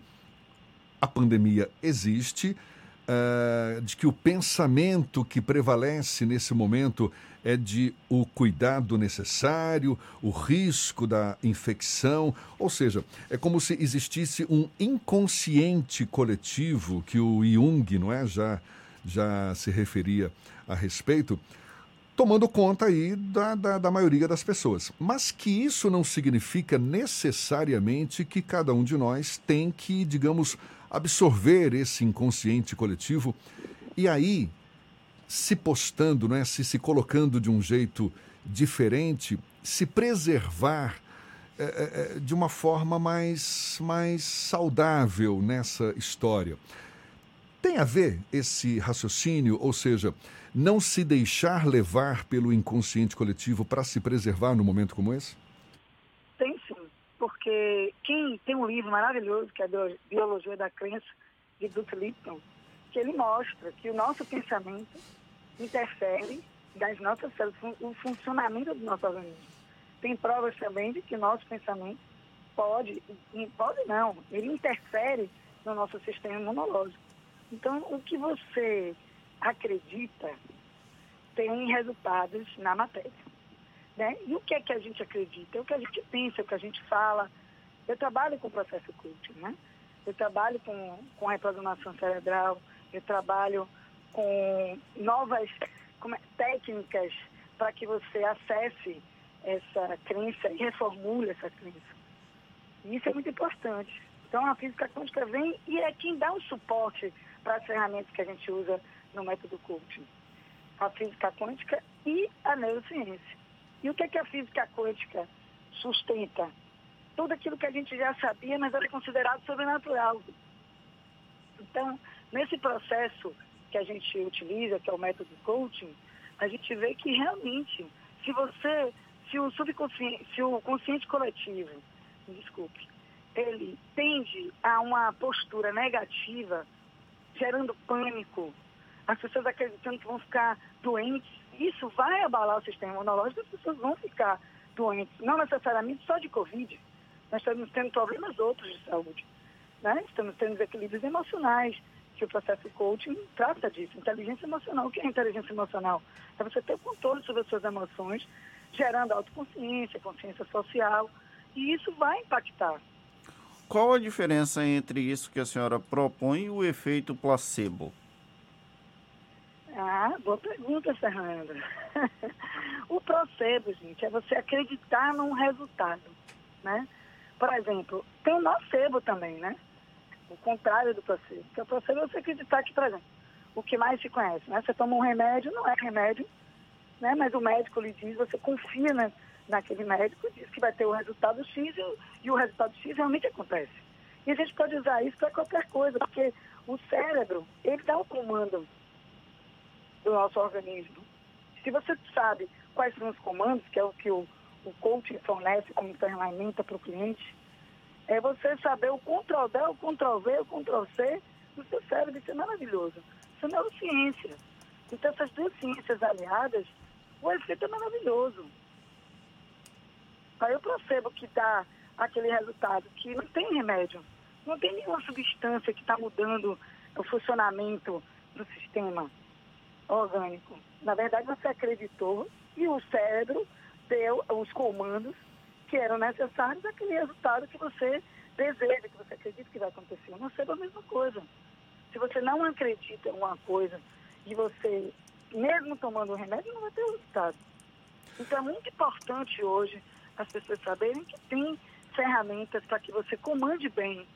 a pandemia existe, é, de que o pensamento que prevalece nesse momento é de o cuidado necessário, o risco da infecção, ou seja, é como se existisse um inconsciente coletivo que o Jung, não é, já já se referia a respeito, tomando conta aí da, da, da, maioria das pessoas. Mas que isso não significa necessariamente que cada um de nós tem que, digamos, absorver esse inconsciente coletivo e aí se postando, né, se se colocando de um jeito diferente, se preservar é, é, de uma forma mais, mais saudável nessa história. Tem a ver esse raciocínio, ou seja, não se deixar levar pelo inconsciente coletivo para se preservar num momento como esse? Tem sim, porque quem tem um livro maravilhoso que é Biologia da Crença, de Bruce Lipton, que ele mostra que o nosso pensamento interfere das nossas células, o funcionamento do nosso organismo. Tem provas também de que o nosso pensamento pode, pode não, ele interfere no nosso sistema imunológico. Então, o que você acredita tem resultados na matéria. Né? E o que é que a gente acredita? É o que a gente pensa, é o que a gente fala. Eu trabalho com o processo coaching, né? Eu trabalho com, com reprogramação cerebral, eu trabalho com novas como é, técnicas para que você acesse essa crença e reformule essa crença. E isso é muito importante. Então, a física quântica vem e é quem dá o suporte para as ferramentas que a gente usa no método coaching. A física quântica e a neurociência. E o que, é que a física quântica sustenta? Tudo aquilo que a gente já sabia, mas era considerado sobrenatural. Então, nesse processo que a gente utiliza, que é o método coaching, a gente vê que realmente, se você, se o subconsciente, se o consciente coletivo, desculpe, ele tende a uma postura negativa, gerando pânico, as pessoas acreditando que vão ficar doentes, isso vai abalar o sistema imunológico, as pessoas vão ficar doentes, não necessariamente só de Covid. Nós estamos tendo problemas outros de saúde. Né? Estamos tendo desequilíbrios emocionais, que o processo coaching trata disso. Inteligência emocional. O que é inteligência emocional? É você ter o controle sobre as suas emoções, gerando autoconsciência, consciência social, e isso vai impactar qual a diferença entre isso que a senhora propõe e o efeito placebo? Ah, boa pergunta, Fernanda. o placebo, gente, é você acreditar num resultado, né? Por exemplo, tem o nocebo também, né? O contrário do placebo. Porque o placebo é você acreditar que, por exemplo, o que mais se conhece, né? Você toma um remédio, não é remédio, né? Mas o médico lhe diz, você confia né, naquele médico, diz que vai ter o resultado X e o, resultado X realmente acontece. E a gente pode usar isso para qualquer coisa, porque o cérebro, ele dá o comando do nosso organismo. Se você sabe quais são os comandos, que é o que o, o coaching fornece como ferramenta para o cliente, é você saber o Ctrl D, o Ctrl V, o Ctrl C do seu cérebro. Isso é maravilhoso. Isso é neurociência. Então, essas duas ciências aliadas, o efeito é maravilhoso. Aí eu percebo que dá aquele resultado que não tem remédio, não tem nenhuma substância que está mudando o funcionamento do sistema orgânico. Na verdade, você acreditou e o cérebro deu os comandos que eram necessários daquele resultado que você deseja, que você acredita que vai acontecer. Não seja a mesma coisa. Se você não acredita em uma coisa e você, mesmo tomando o remédio, não vai ter resultado. Então é muito importante hoje as pessoas saberem que tem ferramentas para que você comande bem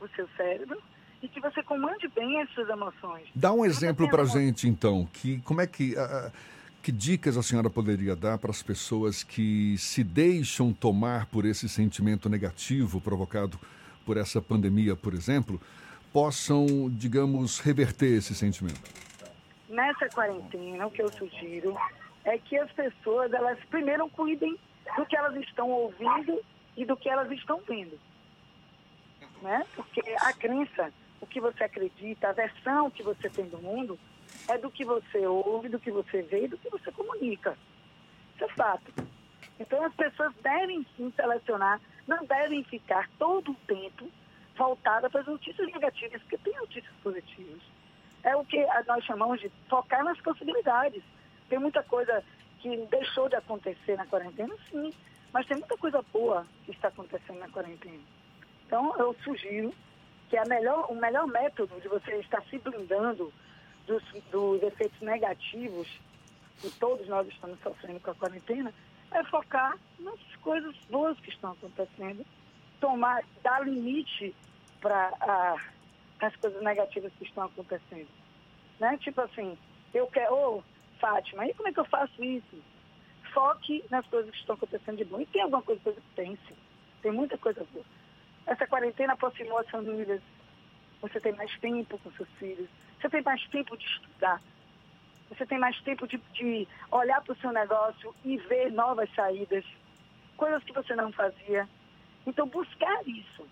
o seu cérebro e que você comande bem as suas emoções. Dá um exemplo para a gente, então, que como é que uh, que dicas a senhora poderia dar para as pessoas que se deixam tomar por esse sentimento negativo provocado por essa pandemia, por exemplo, possam, digamos, reverter esse sentimento? Nessa quarentena, o que eu sugiro é que as pessoas, elas primeiro cuidem do que elas estão ouvindo e do que elas estão vendo. Né? Porque a crença o que você acredita, a versão que você tem do mundo, é do que você ouve, do que você vê e do que você comunica. Isso é fato. Então as pessoas devem sim selecionar, não devem ficar todo o tempo voltada para as notícias negativas, porque tem notícias positivas. É o que nós chamamos de focar nas possibilidades. Tem muita coisa que deixou de acontecer na quarentena, sim, mas tem muita coisa boa que está acontecendo na quarentena. Então eu sugiro que é melhor, o melhor método de você estar se blindando dos, dos efeitos negativos que todos nós estamos sofrendo com a quarentena é focar nas coisas boas que estão acontecendo, tomar, dar limite para as coisas negativas que estão acontecendo. Né? Tipo assim, eu quero, Fátima, e como é que eu faço isso? Foque nas coisas que estão acontecendo de bom. E tem alguma coisa que pense. Tem muita coisa boa. Essa quarentena aproximou as famílias. Você tem mais tempo com seus filhos. Você tem mais tempo de estudar. Você tem mais tempo de, de olhar para o seu negócio e ver novas saídas. Coisas que você não fazia. Então, buscar isso.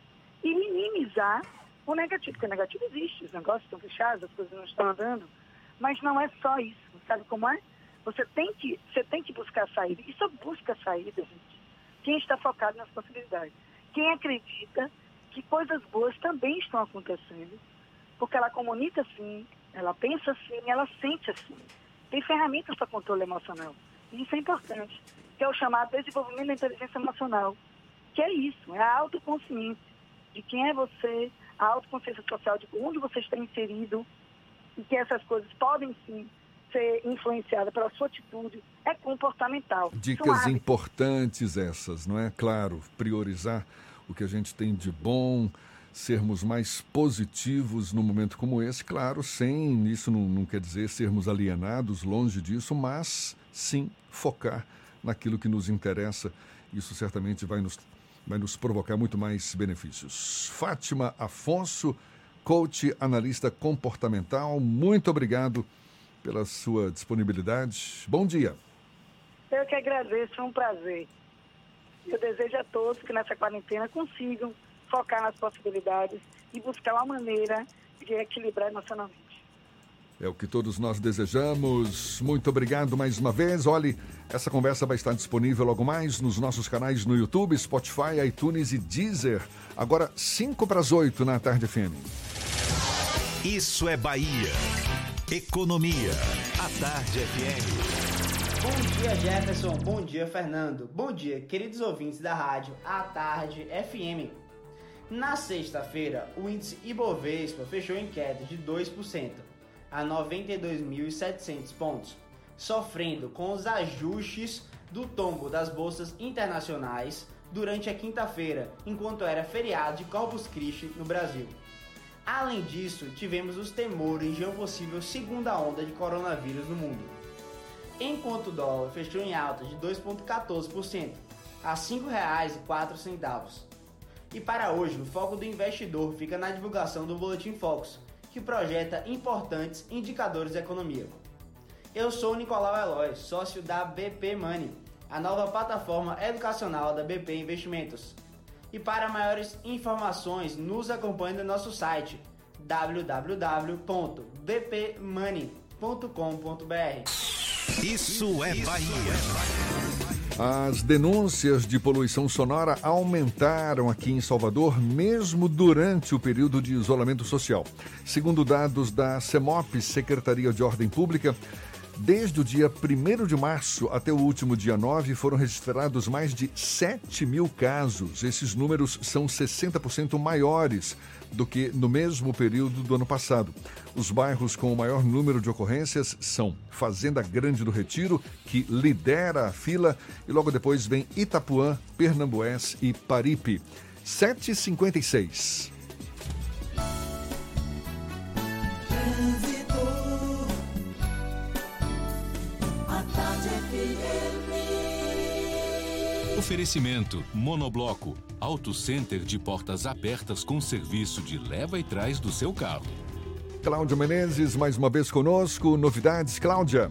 E minimizar o negativo. Porque o negativo existe. Os negócios estão fechados, as coisas não estão andando. Mas não é só isso. Sabe como é? Você tem que, você tem que buscar saída. E só busca saída, gente. Quem está focado nas possibilidades quem acredita que coisas boas também estão acontecendo, porque ela comunica assim, ela pensa assim, ela sente assim. Tem ferramentas para controle emocional. E isso é importante, que é o chamado desenvolvimento da inteligência emocional, que é isso, é a autoconsciência de quem é você, a autoconsciência social de onde você está inserido e que essas coisas podem sim ser influenciadas pela sua atitude, é comportamental. Dicas importantes essas, não é? Claro, priorizar o que a gente tem de bom, sermos mais positivos num momento como esse, claro, sem isso não, não quer dizer sermos alienados, longe disso, mas sim focar naquilo que nos interessa. Isso certamente vai nos, vai nos provocar muito mais benefícios. Fátima Afonso, coach, analista comportamental, muito obrigado pela sua disponibilidade. Bom dia. Eu que agradeço, é um prazer. Eu desejo a todos que nessa quarentena consigam focar nas possibilidades e buscar uma maneira de equilibrar emocionalmente. É o que todos nós desejamos. Muito obrigado mais uma vez. Olhe, essa conversa vai estar disponível logo mais nos nossos canais no YouTube, Spotify, iTunes e Deezer. Agora, 5 para as 8 na Tarde FM. Isso é Bahia. Economia. A Tarde FM. Bom dia, Jefferson. Bom dia, Fernando. Bom dia, queridos ouvintes da rádio A Tarde FM. Na sexta-feira, o índice Ibovespa fechou em queda de 2%, a 92.700 pontos, sofrendo com os ajustes do tombo das bolsas internacionais durante a quinta-feira, enquanto era feriado de Corpus Christi no Brasil. Além disso, tivemos os temores de uma possível segunda onda de coronavírus no mundo. Enquanto o dólar fechou em alta de 2,14% a R$ 5,04. E para hoje, o foco do investidor fica na divulgação do Boletim Focus, que projeta importantes indicadores da economia. Eu sou Nicolau Eloy, sócio da BP Money, a nova plataforma educacional da BP Investimentos. E para maiores informações, nos acompanhe no nosso site www.bpmoney.com.br. Isso é Bahia. As denúncias de poluição sonora aumentaram aqui em Salvador, mesmo durante o período de isolamento social. Segundo dados da CEMOP, Secretaria de Ordem Pública, Desde o dia 1 de março até o último dia 9, foram registrados mais de 7 mil casos. Esses números são 60% maiores do que no mesmo período do ano passado. Os bairros com o maior número de ocorrências são Fazenda Grande do Retiro, que lidera a fila, e logo depois vem Itapuã, Pernambués e Paripe. 756. Oferecimento Monobloco, Auto Center de portas abertas com serviço de leva e trás do seu carro. Cláudia Menezes, mais uma vez conosco. Novidades, Cláudia?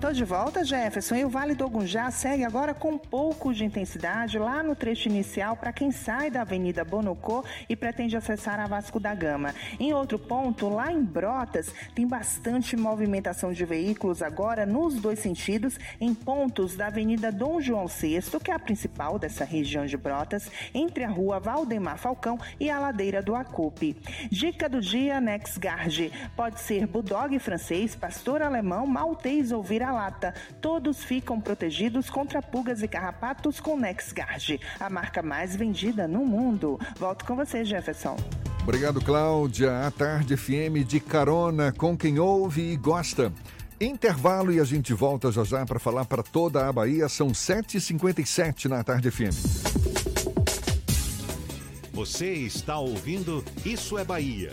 Tô de volta, Jefferson. E o Vale do Ogunjá segue agora com um pouco de intensidade lá no trecho inicial para quem sai da Avenida Bonocô e pretende acessar a Vasco da Gama. Em outro ponto, lá em Brotas, tem bastante movimentação de veículos agora nos dois sentidos, em pontos da Avenida Dom João VI, que é a principal dessa região de Brotas, entre a rua Valdemar Falcão e a ladeira do Acupe. Dica do dia, Nexgard. Pode ser bulldog francês, pastor alemão, maltês ou vira lata Todos ficam protegidos contra pulgas e carrapatos com NexGard, a marca mais vendida no mundo. Volto com você, Jefferson. Obrigado, Cláudia. A Tarde FM de carona com quem ouve e gosta. Intervalo e a gente volta já já para falar para toda a Bahia. São 7h57 na Tarde FM. Você está ouvindo Isso é Bahia.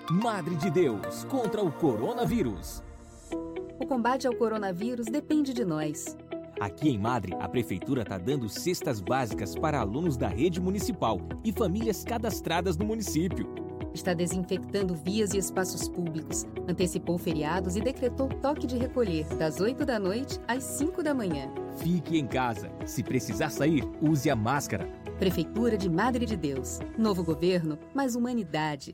Madre de Deus contra o coronavírus. O combate ao coronavírus depende de nós. Aqui em Madre, a Prefeitura está dando cestas básicas para alunos da rede municipal e famílias cadastradas no município. Está desinfectando vias e espaços públicos, antecipou feriados e decretou toque de recolher das 8 da noite às 5 da manhã. Fique em casa. Se precisar sair, use a máscara. Prefeitura de Madre de Deus. Novo governo, mais humanidade.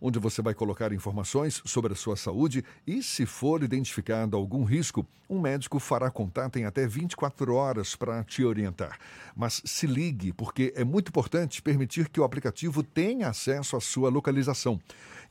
onde você vai colocar informações sobre a sua saúde e, se for identificado algum risco, um médico fará contato em até 24 horas para te orientar. Mas se ligue, porque é muito importante permitir que o aplicativo tenha acesso à sua localização.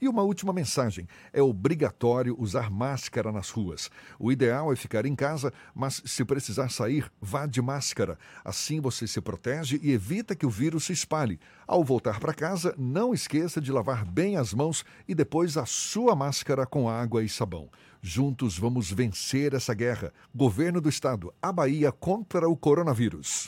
E uma última mensagem: é obrigatório usar máscara nas ruas. O ideal é ficar em casa, mas se precisar sair, vá de máscara. Assim você se protege e evita que o vírus se espalhe. Ao voltar para casa, não esqueça de lavar bem as mãos e depois a sua máscara com água e sabão. Juntos vamos vencer essa guerra. Governo do Estado, a Bahia contra o coronavírus.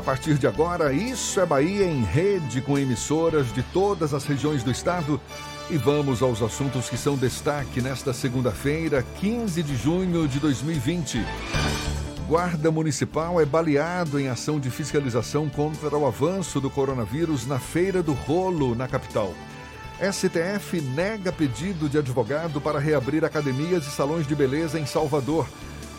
A partir de agora, Isso é Bahia em rede com emissoras de todas as regiões do estado. E vamos aos assuntos que são destaque nesta segunda-feira, 15 de junho de 2020. Guarda Municipal é baleado em ação de fiscalização contra o avanço do coronavírus na Feira do Rolo, na capital. STF nega pedido de advogado para reabrir academias e salões de beleza em Salvador.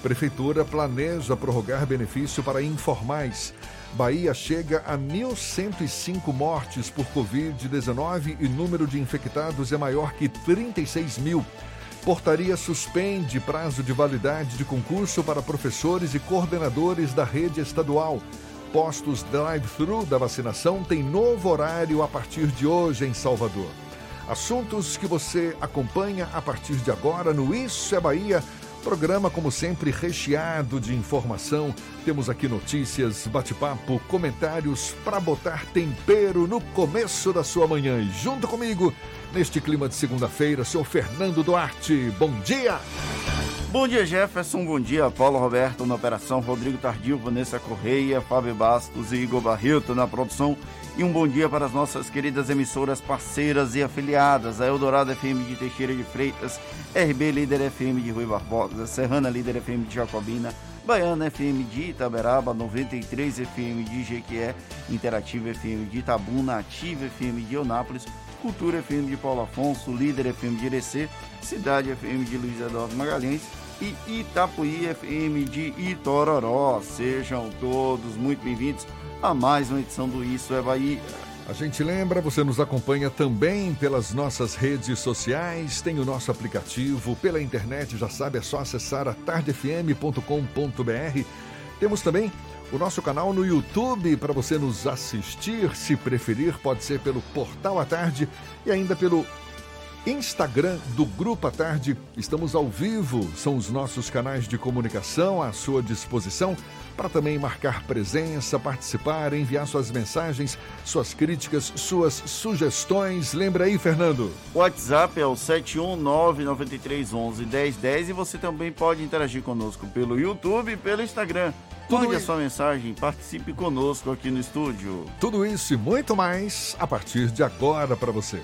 Prefeitura planeja prorrogar benefício para informais. Bahia chega a 1.105 mortes por Covid-19 e número de infectados é maior que 36 mil. Portaria suspende prazo de validade de concurso para professores e coordenadores da rede estadual. Postos drive-thru da vacinação têm novo horário a partir de hoje em Salvador. Assuntos que você acompanha a partir de agora no Isso é Bahia. Programa, como sempre, recheado de informação. Temos aqui notícias, bate-papo, comentários para botar tempero no começo da sua manhã. E junto comigo, neste clima de segunda-feira, seu Fernando Duarte. Bom dia! Bom dia, Jefferson. Bom dia, Paulo Roberto na operação, Rodrigo Tardio, Vanessa Correia, Fábio Bastos e Igor Barreto na produção. E um bom dia para as nossas queridas emissoras parceiras e afiliadas, a Eldorado FM de Teixeira de Freitas, RB Líder FM de Rui Barbosa, Serrana Líder FM de Jacobina, Baiana FM de Itaberaba, 93 FM de Jequié, Interativa FM de Itabuna, Ativa FM de Eunápolis, Cultura FM de Paulo Afonso, Líder FM de Irecê, Cidade FM de Luiz Eduardo Magalhães e Itapuí FM de Itororó. Sejam todos muito bem-vindos a mais uma edição do Isso é Bahia. A gente lembra, você nos acompanha também pelas nossas redes sociais, tem o nosso aplicativo, pela internet, já sabe, é só acessar a tardefm.com.br. Temos também o nosso canal no YouTube para você nos assistir, se preferir, pode ser pelo Portal à Tarde e ainda pelo Instagram do Grupo à Tarde. Estamos ao vivo, são os nossos canais de comunicação à sua disposição para também marcar presença, participar, enviar suas mensagens, suas críticas, suas sugestões. Lembra aí, Fernando? O WhatsApp é o 71993111010 e você também pode interagir conosco pelo YouTube e pelo Instagram. Mande a sua mensagem, participe conosco aqui no estúdio. Tudo isso e muito mais a partir de agora para você.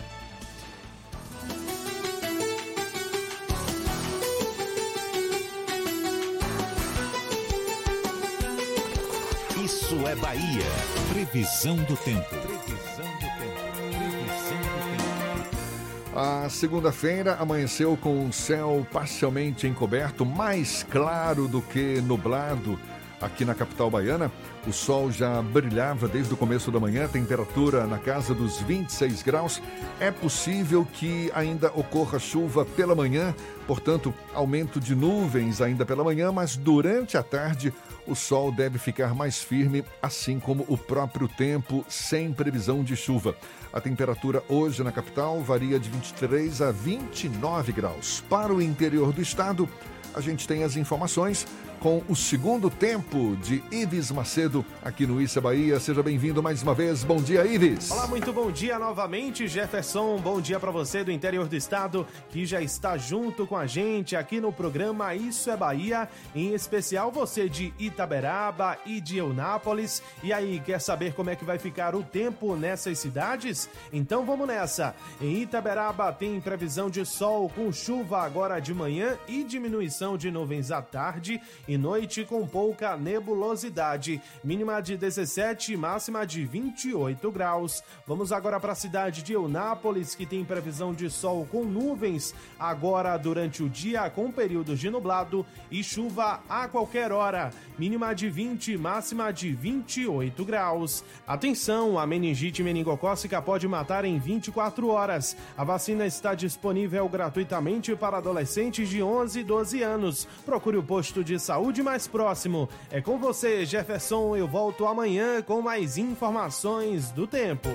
É Bahia. Previsão do tempo. Previsão do tempo. Previsão do tempo. A segunda-feira amanheceu com o céu parcialmente encoberto, mais claro do que nublado aqui na capital baiana. O sol já brilhava desde o começo da manhã, temperatura na casa dos 26 graus. É possível que ainda ocorra chuva pela manhã, portanto, aumento de nuvens ainda pela manhã, mas durante a tarde o sol deve ficar mais firme, assim como o próprio tempo, sem previsão de chuva. A temperatura hoje na capital varia de 23 a 29 graus. Para o interior do estado, a gente tem as informações com o segundo tempo de Ives Macedo aqui no Issa Bahia. Seja bem-vindo mais uma vez. Bom dia, Ives. Olá, muito bom dia novamente, Jefferson. Bom dia para você do interior do estado que já está junto com a gente aqui no programa Isso é Bahia, em especial você de Itaberaba e de Eunápolis. E aí, quer saber como é que vai ficar o tempo nessas cidades? Então vamos nessa. Em Itaberaba tem previsão de sol com chuva agora de manhã e diminuição de nuvens à tarde e noite com pouca nebulosidade. Mínima de 17 e máxima de 28 graus. Vamos agora para a cidade de Eunápolis, que tem previsão de sol com nuvens agora durante o dia, com períodos de nublado e chuva a qualquer hora. Mínima de 20, máxima de 28 graus. Atenção, a meningite meningocócica pode matar em 24 horas. A vacina está disponível gratuitamente para adolescentes de 11 e 12 anos. Procure o posto de saúde mais próximo. É com você, Jefferson. Eu volto amanhã com mais informações do tempo.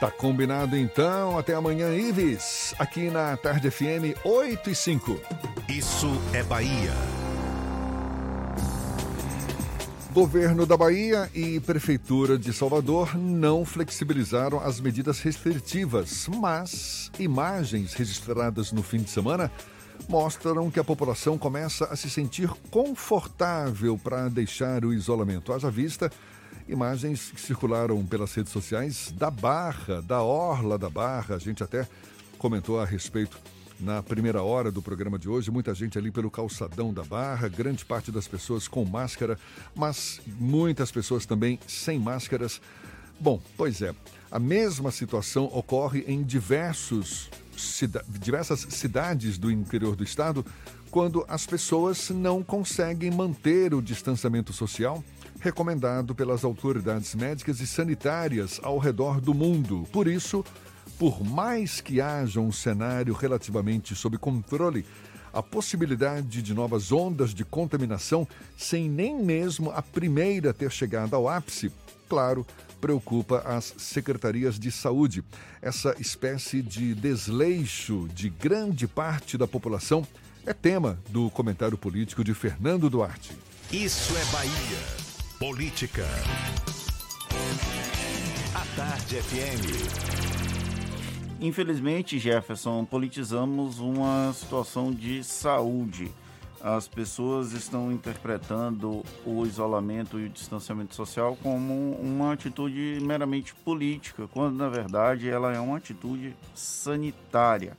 Tá combinado então. Até amanhã, Ives. Aqui na Tarde FM 8 e 5. Isso é Bahia. Governo da Bahia e Prefeitura de Salvador não flexibilizaram as medidas restritivas, mas imagens registradas no fim de semana mostram que a população começa a se sentir confortável para deixar o isolamento. Haja vista imagens que circularam pelas redes sociais da Barra, da Orla da Barra. A gente até comentou a respeito na primeira hora do programa de hoje. Muita gente ali pelo calçadão da Barra, grande parte das pessoas com máscara, mas muitas pessoas também sem máscaras. Bom, pois é, a mesma situação ocorre em diversos, cida diversas cidades do interior do estado quando as pessoas não conseguem manter o distanciamento social recomendado pelas autoridades médicas e sanitárias ao redor do mundo. Por isso, por mais que haja um cenário relativamente sob controle, a possibilidade de novas ondas de contaminação, sem nem mesmo a primeira ter chegado ao ápice, claro, preocupa as secretarias de saúde. Essa espécie de desleixo de grande parte da população é tema do comentário político de Fernando Duarte. Isso é Bahia. Política. A Tarde FM. Infelizmente, Jefferson, politizamos uma situação de saúde. As pessoas estão interpretando o isolamento e o distanciamento social como uma atitude meramente política, quando na verdade ela é uma atitude sanitária.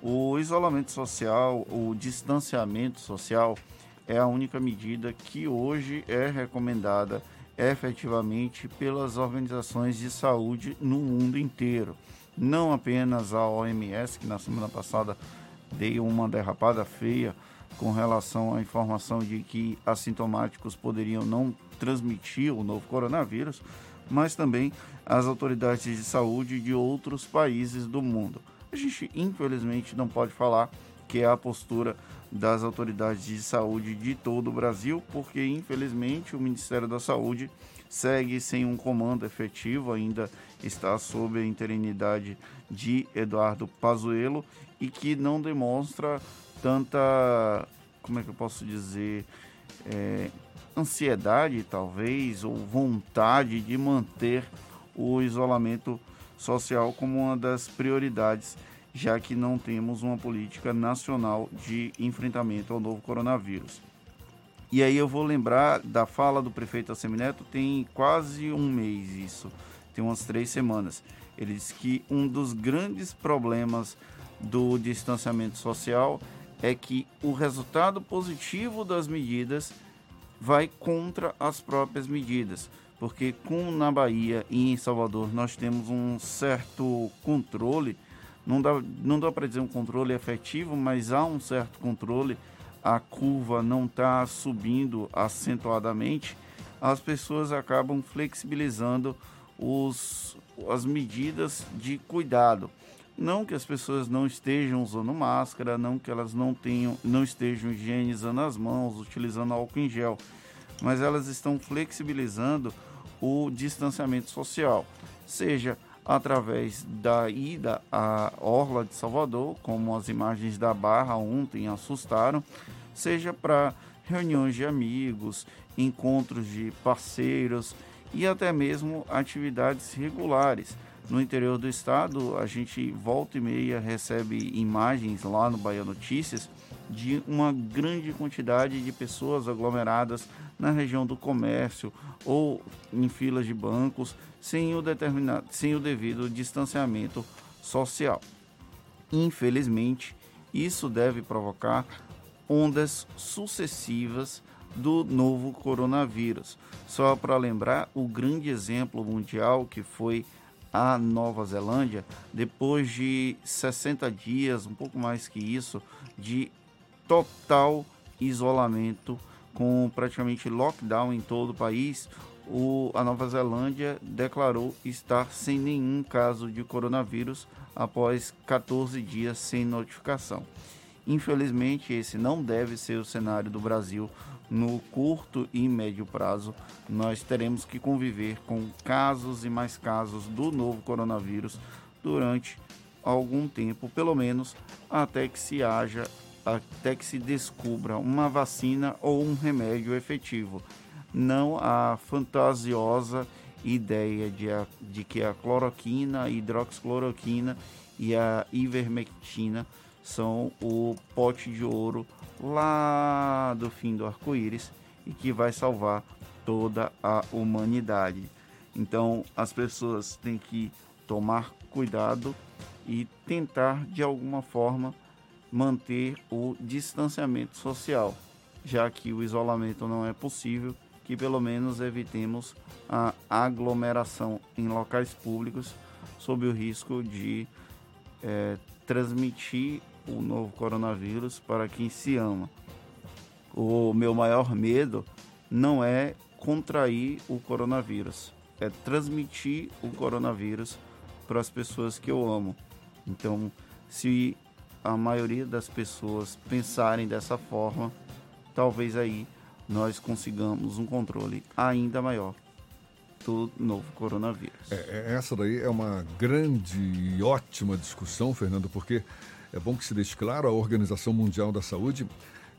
O isolamento social, o distanciamento social é a única medida que hoje é recomendada efetivamente pelas organizações de saúde no mundo inteiro não apenas a OMS, que na semana passada deu uma derrapada feia com relação à informação de que assintomáticos poderiam não transmitir o novo coronavírus, mas também as autoridades de saúde de outros países do mundo. A gente, infelizmente, não pode falar que é a postura das autoridades de saúde de todo o Brasil, porque, infelizmente, o Ministério da Saúde segue sem um comando efetivo, ainda está sob a interinidade de Eduardo Pazuello e que não demonstra tanta, como é que eu posso dizer, é, ansiedade talvez ou vontade de manter o isolamento social como uma das prioridades, já que não temos uma política nacional de enfrentamento ao novo coronavírus. E aí eu vou lembrar da fala do prefeito Assemineto, tem quase um mês isso, tem umas três semanas. Ele disse que um dos grandes problemas do distanciamento social é que o resultado positivo das medidas vai contra as próprias medidas, porque com na Bahia e em Salvador nós temos um certo controle, não dá, não dá para dizer um controle efetivo, mas há um certo controle. A curva não está subindo acentuadamente, as pessoas acabam flexibilizando os, as medidas de cuidado. Não que as pessoas não estejam usando máscara, não que elas não tenham, não estejam higienizando as mãos, utilizando álcool em gel, mas elas estão flexibilizando o distanciamento social, seja através da ida à Orla de Salvador, como as imagens da Barra ontem assustaram, seja para reuniões de amigos, encontros de parceiros e até mesmo atividades regulares. No interior do estado, a gente volta e meia recebe imagens lá no Bahia Notícias de uma grande quantidade de pessoas aglomeradas na região do comércio ou em filas de bancos sem o, determinado, sem o devido distanciamento social. Infelizmente, isso deve provocar ondas sucessivas do novo coronavírus. Só para lembrar, o grande exemplo mundial que foi a Nova Zelândia, depois de 60 dias, um pouco mais que isso, de total isolamento, com praticamente lockdown em todo o país, o, a Nova Zelândia declarou estar sem nenhum caso de coronavírus após 14 dias sem notificação. Infelizmente, esse não deve ser o cenário do Brasil no curto e médio prazo. Nós teremos que conviver com casos e mais casos do novo coronavírus durante algum tempo, pelo menos até que se haja, até que se descubra uma vacina ou um remédio efetivo. Não a fantasiosa ideia de, a, de que a cloroquina, a hidroxicloroquina e a ivermectina são o pote de ouro lá do fim do arco-íris e que vai salvar toda a humanidade. Então as pessoas têm que tomar cuidado e tentar de alguma forma manter o distanciamento social, já que o isolamento não é possível, que pelo menos evitemos a aglomeração em locais públicos sob o risco de é, transmitir o novo coronavírus para quem se ama. O meu maior medo não é contrair o coronavírus, é transmitir o coronavírus para as pessoas que eu amo. Então, se a maioria das pessoas pensarem dessa forma, talvez aí nós consigamos um controle ainda maior do novo coronavírus. É, é essa daí é uma grande e ótima discussão, Fernando, porque é bom que se deixe claro, a Organização Mundial da Saúde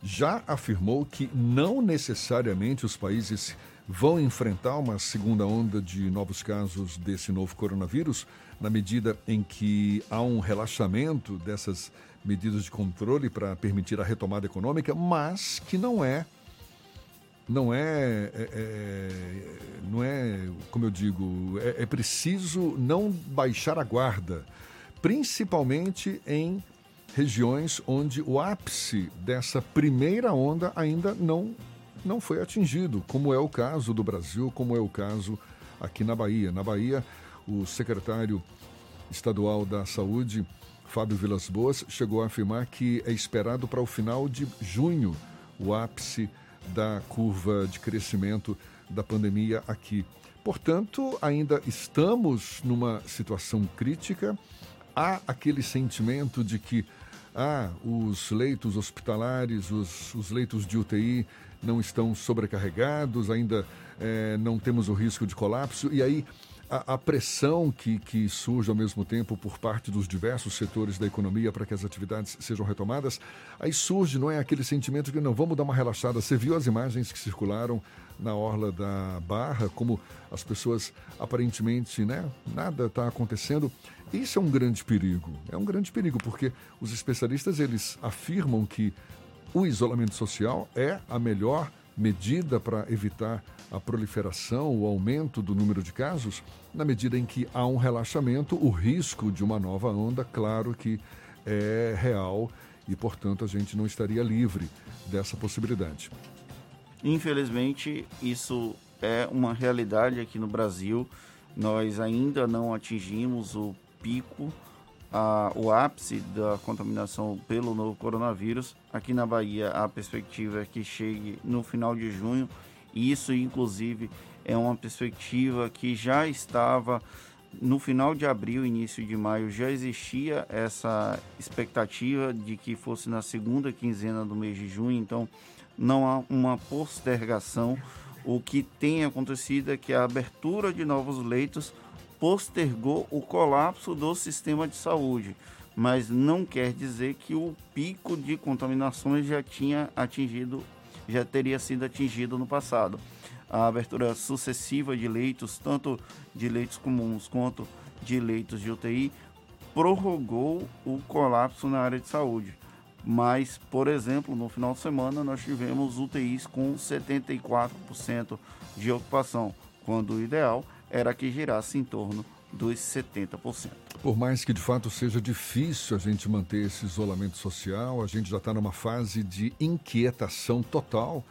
já afirmou que não necessariamente os países vão enfrentar uma segunda onda de novos casos desse novo coronavírus, na medida em que há um relaxamento dessas medidas de controle para permitir a retomada econômica, mas que não é não é, é, é, não é como eu digo é, é preciso não baixar a guarda principalmente em regiões onde o ápice dessa primeira onda ainda não, não foi atingido, como é o caso do Brasil, como é o caso aqui na Bahia. Na Bahia, o secretário estadual da Saúde, Fábio Vilas Boas, chegou a afirmar que é esperado para o final de junho o ápice da curva de crescimento da pandemia aqui. Portanto, ainda estamos numa situação crítica. Há aquele sentimento de que ah, os leitos hospitalares, os, os leitos de UTI não estão sobrecarregados, ainda é, não temos o risco de colapso, e aí a, a, pressão que, que surge ao mesmo tempo por parte dos diversos setores da economia para que as atividades sejam retomadas, aí surge, não é, aquele sentimento de não, vamos dar uma relaxada. Você viu as imagens que circularam na orla da Barra, como as pessoas aparentemente, né, nada está acontecendo. Isso é um grande perigo. É um grande perigo porque os especialistas eles afirmam que o isolamento social é a melhor medida para evitar a proliferação, o aumento do número de casos, na medida em que há um relaxamento, o risco de uma nova onda, claro que é real e, portanto, a gente não estaria livre dessa possibilidade. Infelizmente, isso é uma realidade aqui no Brasil. Nós ainda não atingimos o pico, a, o ápice da contaminação pelo novo coronavírus. Aqui na Bahia, a perspectiva é que chegue no final de junho. E isso, inclusive, é uma perspectiva que já estava no final de abril, início de maio, já existia essa expectativa de que fosse na segunda quinzena do mês de junho. Então, não há uma postergação. O que tem acontecido é que a abertura de novos leitos postergou o colapso do sistema de saúde, mas não quer dizer que o pico de contaminações já tinha atingido, já teria sido atingido no passado. A abertura sucessiva de leitos, tanto de leitos comuns quanto de leitos de UTI, prorrogou o colapso na área de saúde. Mas, por exemplo, no final de semana nós tivemos UTIs com 74% de ocupação, quando o ideal era que girasse em torno dos 70%. Por mais que de fato seja difícil a gente manter esse isolamento social, a gente já está numa fase de inquietação total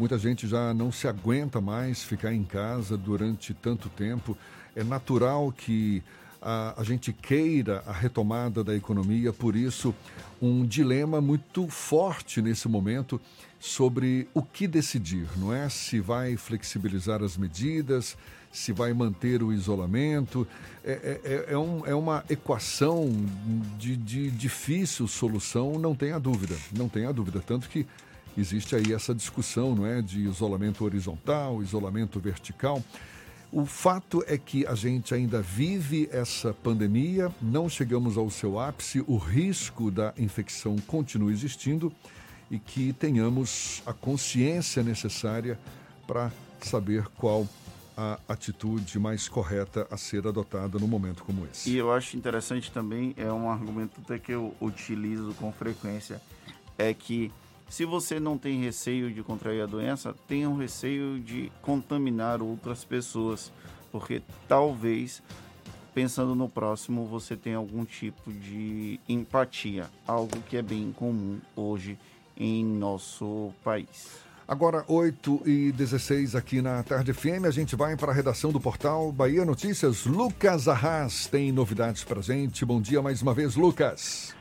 Muita gente já não se aguenta mais ficar em casa durante tanto tempo. É natural que a, a, gente queira a retomada da economia, por isso, um dilema muito forte nesse momento sobre o que decidir, não é? Se vai flexibilizar as medidas, se vai manter o isolamento. É, é, é, é um, é uma equação de, de difícil solução, não tenha dúvida, não tenha dúvida. Tanto que existe aí essa discussão, não é? De isolamento horizontal, isolamento vertical. O fato é que a gente ainda vive essa pandemia, não chegamos ao seu ápice, o risco da infecção continua existindo e que tenhamos a consciência necessária para saber qual a atitude mais correta a ser adotada no momento como esse. E eu acho interessante também, é um argumento até que eu utilizo com frequência, é que se você não tem receio de contrair a doença, tenha um receio de contaminar outras pessoas, porque talvez pensando no próximo você tenha algum tipo de empatia, algo que é bem comum hoje em nosso país. Agora, 8 e 16 aqui na Tarde FM, a gente vai para a redação do portal Bahia Notícias. Lucas Arras tem novidades para gente. Bom dia mais uma vez, Lucas.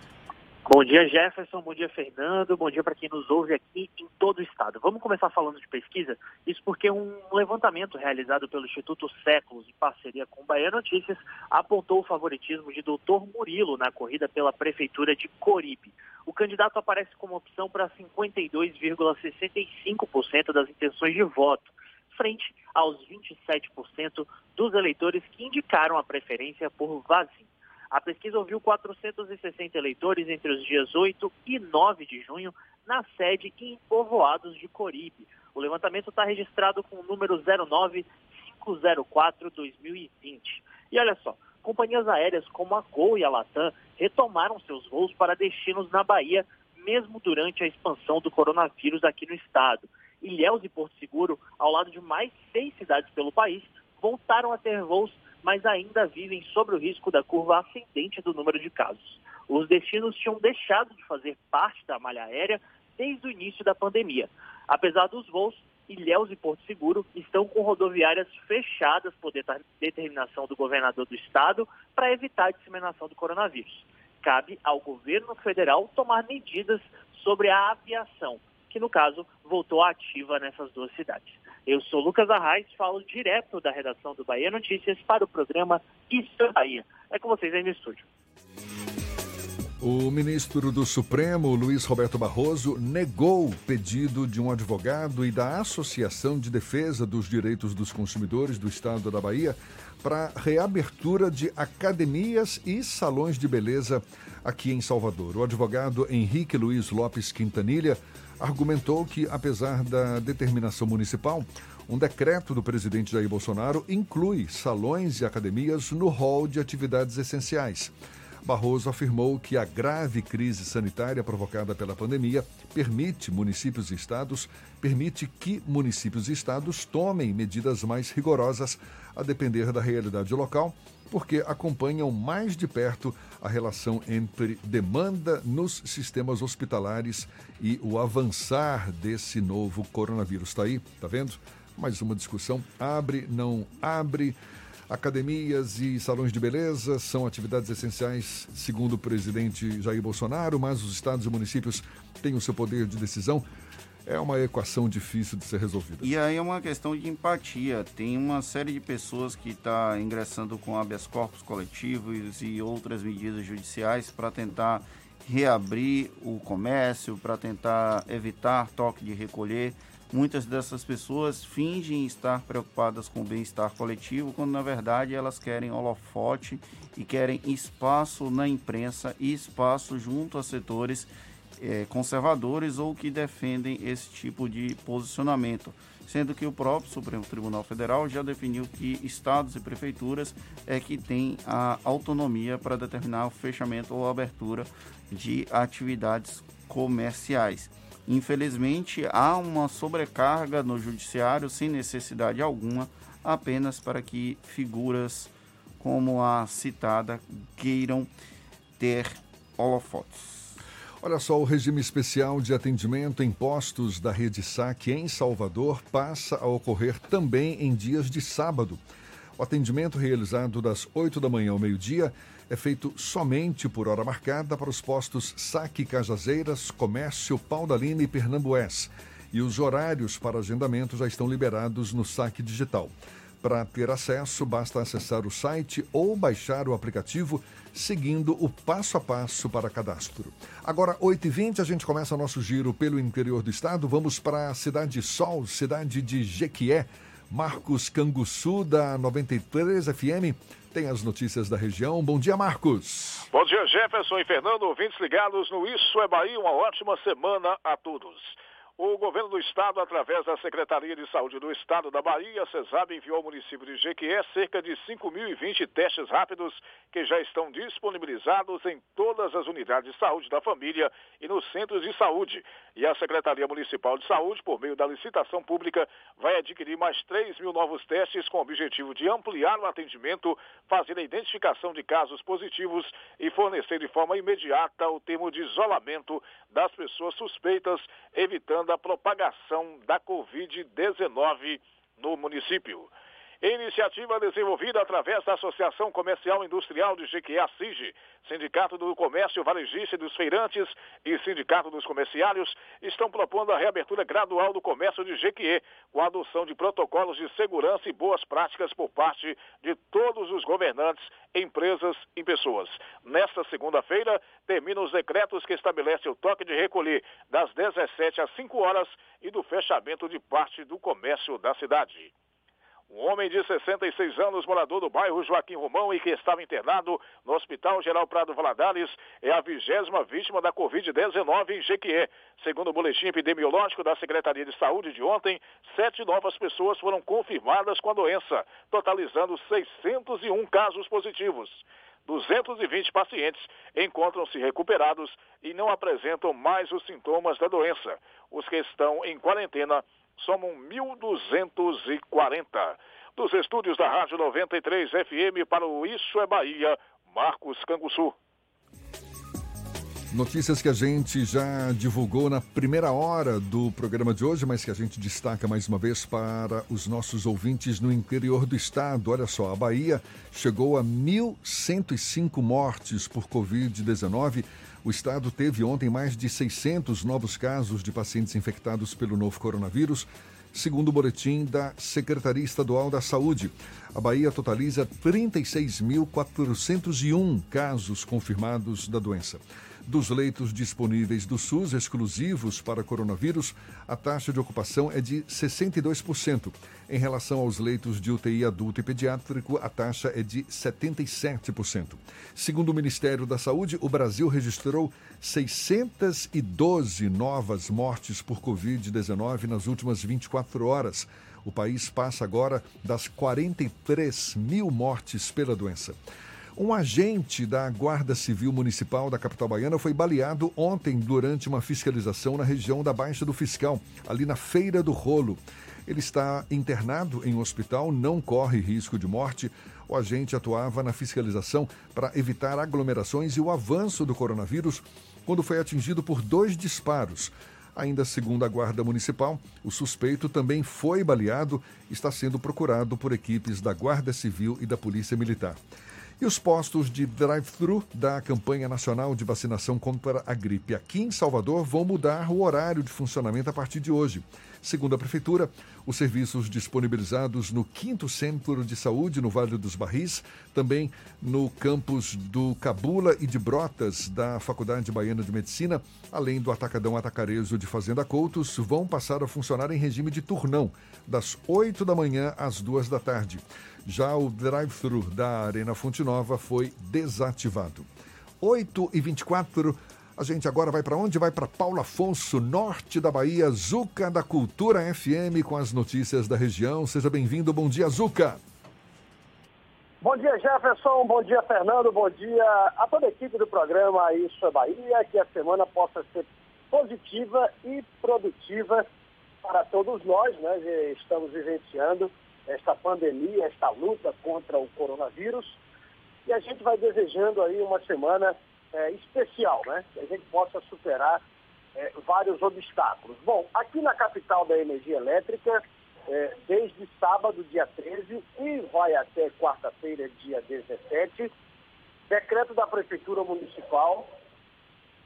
Bom dia, Jefferson. Bom dia, Fernando. Bom dia para quem nos ouve aqui em todo o estado. Vamos começar falando de pesquisa. Isso porque um levantamento realizado pelo Instituto Séculos, em parceria com Bahia Notícias, apontou o favoritismo de Doutor Murilo na corrida pela Prefeitura de Coripe. O candidato aparece como opção para 52,65% das intenções de voto, frente aos 27% dos eleitores que indicaram a preferência por vazio. A pesquisa ouviu 460 eleitores entre os dias 8 e 9 de junho na sede em Povoados de Coribe. O levantamento está registrado com o número 09504-2020. E olha só, companhias aéreas como a Gol e a Latam retomaram seus voos para destinos na Bahia, mesmo durante a expansão do coronavírus aqui no estado. Ilhéus e Porto Seguro, ao lado de mais seis cidades pelo país, voltaram a ter voos mas ainda vivem sobre o risco da curva ascendente do número de casos. Os destinos tinham deixado de fazer parte da malha aérea desde o início da pandemia. Apesar dos voos, Ilhéus e Porto Seguro estão com rodoviárias fechadas por determinação do governador do estado para evitar a disseminação do coronavírus. Cabe ao governo federal tomar medidas sobre a aviação, que no caso voltou ativa nessas duas cidades. Eu sou Lucas Arraes, falo direto da redação do Bahia Notícias para o programa Isso é Bahia. É com vocês aí no estúdio. O ministro do Supremo, Luiz Roberto Barroso, negou o pedido de um advogado e da Associação de Defesa dos Direitos dos Consumidores do Estado da Bahia para reabertura de academias e salões de beleza aqui em Salvador. O advogado Henrique Luiz Lopes Quintanilha argumentou que, apesar da determinação municipal, um decreto do presidente Jair Bolsonaro inclui salões e academias no rol de atividades essenciais. Barroso afirmou que a grave crise sanitária provocada pela pandemia permite municípios e estados, permite que municípios e estados tomem medidas mais rigorosas a depender da realidade local porque acompanham mais de perto a relação entre demanda nos sistemas hospitalares e o avançar desse novo coronavírus. Está aí, tá vendo? Mais uma discussão. Abre, não abre. Academias e salões de beleza são atividades essenciais, segundo o presidente Jair Bolsonaro, mas os estados e municípios têm o seu poder de decisão é uma equação difícil de ser resolvida. E aí é uma questão de empatia. Tem uma série de pessoas que está ingressando com habeas corpus coletivos e outras medidas judiciais para tentar reabrir o comércio, para tentar evitar toque de recolher. Muitas dessas pessoas fingem estar preocupadas com o bem-estar coletivo, quando na verdade elas querem holofote e querem espaço na imprensa e espaço junto a setores é, conservadores ou que defendem esse tipo de posicionamento, sendo que o próprio Supremo Tribunal Federal já definiu que estados e prefeituras é que têm a autonomia para determinar o fechamento ou abertura de atividades comerciais. Infelizmente, há uma sobrecarga no judiciário sem necessidade alguma, apenas para que figuras como a citada queiram ter holofotes. Olha só, o regime especial de atendimento em postos da rede SAC em Salvador passa a ocorrer também em dias de sábado. O atendimento realizado das 8 da manhã ao meio-dia é feito somente por hora marcada para os postos Saque Cajazeiras, Comércio, Paudalina e Pernambués. E os horários para agendamento já estão liberados no Saque Digital. Para ter acesso, basta acessar o site ou baixar o aplicativo seguindo o passo a passo para cadastro. Agora, 8h20, a gente começa nosso giro pelo interior do estado. Vamos para a Cidade Sol, cidade de Jequié. Marcos Canguçu, da 93 FM, tem as notícias da região. Bom dia, Marcos. Bom dia, Jefferson e Fernando, ouvintes ligados no Isso é Bahia. Uma ótima semana a todos. O governo do estado, através da Secretaria de Saúde do Estado da Bahia, CESAB, enviou ao município de Jequié cerca de 5.020 testes rápidos que já estão disponibilizados em todas as unidades de saúde da família e nos centros de saúde. E a Secretaria Municipal de Saúde, por meio da licitação pública, vai adquirir mais 3 mil novos testes com o objetivo de ampliar o atendimento, fazer a identificação de casos positivos e fornecer de forma imediata o termo de isolamento das pessoas suspeitas, evitando da propagação da Covid-19 no município. Iniciativa desenvolvida através da Associação Comercial Industrial de Jequié, SIG, Sindicato do Comércio Varejista dos Feirantes e Sindicato dos Comerciários estão propondo a reabertura gradual do comércio de Jequié, com a adoção de protocolos de segurança e boas práticas por parte de todos os governantes, empresas e pessoas. Nesta segunda-feira, terminam os decretos que estabelecem o toque de recolher das 17 às 5 horas e do fechamento de parte do comércio da cidade. Um homem de 66 anos, morador do bairro Joaquim Romão e que estava internado no Hospital Geral Prado Valadares, é a vigésima vítima da Covid-19 em Jequié. Segundo o boletim epidemiológico da Secretaria de Saúde de ontem, sete novas pessoas foram confirmadas com a doença, totalizando 601 casos positivos. 220 pacientes encontram-se recuperados e não apresentam mais os sintomas da doença. Os que estão em quarentena somam 1.240. Dos estúdios da Rádio 93 FM para o Isso é Bahia, Marcos Canguçu. Notícias que a gente já divulgou na primeira hora do programa de hoje, mas que a gente destaca mais uma vez para os nossos ouvintes no interior do estado. Olha só, a Bahia chegou a 1.105 mortes por Covid-19 o estado teve ontem mais de 600 novos casos de pacientes infectados pelo novo coronavírus, segundo o boletim da Secretaria Estadual da Saúde. A Bahia totaliza 36.401 casos confirmados da doença. Dos leitos disponíveis do SUS exclusivos para coronavírus, a taxa de ocupação é de 62%. Em relação aos leitos de UTI adulto e pediátrico, a taxa é de 77%. Segundo o Ministério da Saúde, o Brasil registrou 612 novas mortes por Covid-19 nas últimas 24 horas. O país passa agora das 43 mil mortes pela doença. Um agente da Guarda Civil Municipal da capital baiana foi baleado ontem durante uma fiscalização na região da Baixa do Fiscal, ali na Feira do Rolo. Ele está internado em um hospital, não corre risco de morte. O agente atuava na fiscalização para evitar aglomerações e o avanço do coronavírus quando foi atingido por dois disparos. Ainda segundo a Guarda Municipal, o suspeito também foi baleado e está sendo procurado por equipes da Guarda Civil e da Polícia Militar. E os postos de drive-thru da campanha nacional de vacinação contra a gripe aqui em Salvador vão mudar o horário de funcionamento a partir de hoje. Segundo a Prefeitura, os serviços disponibilizados no 5 Centro de Saúde, no Vale dos Barris, também no campus do Cabula e de Brotas, da Faculdade Baiana de Medicina, além do Atacadão Atacarejo de Fazenda Coutos, vão passar a funcionar em regime de turnão, das 8 da manhã às 2 da tarde. Já o drive-thru da Arena Fonte Nova foi desativado. 8 e 24 a gente agora vai para onde? Vai para Paulo Afonso, norte da Bahia, Zuca da Cultura FM, com as notícias da região. Seja bem-vindo. Bom dia, Zuca. Bom dia, Jefferson. Bom dia, Fernando. Bom dia a toda a equipe do programa Isso é Bahia. Que a semana possa ser positiva e produtiva para todos nós, né? Estamos vivenciando esta pandemia, esta luta contra o coronavírus. E a gente vai desejando aí uma semana é, especial, né? Que a gente possa superar é, vários obstáculos. Bom, aqui na capital da energia elétrica, é, desde sábado, dia 13, e vai até quarta-feira, dia 17, decreto da Prefeitura Municipal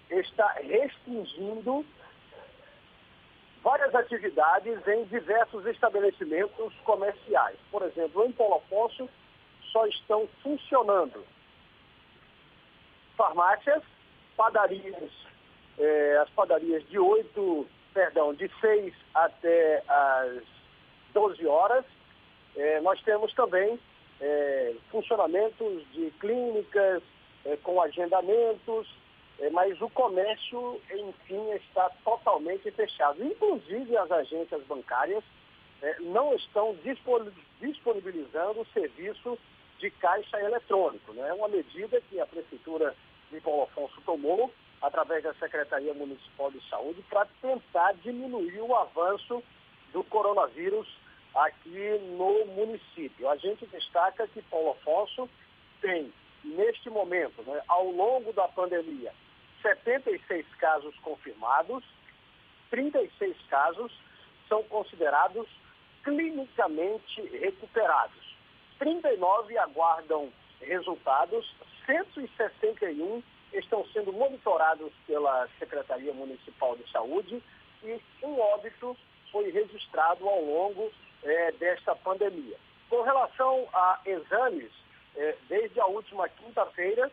está restringindo várias atividades em diversos estabelecimentos comerciais. Por exemplo, em Paulo Afonso só estão funcionando farmácias, padarias, eh, as padarias de 8, perdão, de 6 até as 12 horas. Eh, nós temos também eh, funcionamentos de clínicas com agendamentos, mas o comércio, enfim, está totalmente fechado. Inclusive as agências bancárias é, não estão disponibilizando o serviço de caixa eletrônico. Né? É uma medida que a Prefeitura de Paulo Afonso tomou através da Secretaria Municipal de Saúde para tentar diminuir o avanço do coronavírus aqui no município. A gente destaca que Paulo Afonso tem, neste momento, né, ao longo da pandemia, 76 casos confirmados, 36 casos são considerados clinicamente recuperados. 39 aguardam resultados, 161 estão sendo monitorados pela Secretaria Municipal de Saúde e um óbito foi registrado ao longo é, desta pandemia. Com relação a exames, é, desde a última quinta-feira,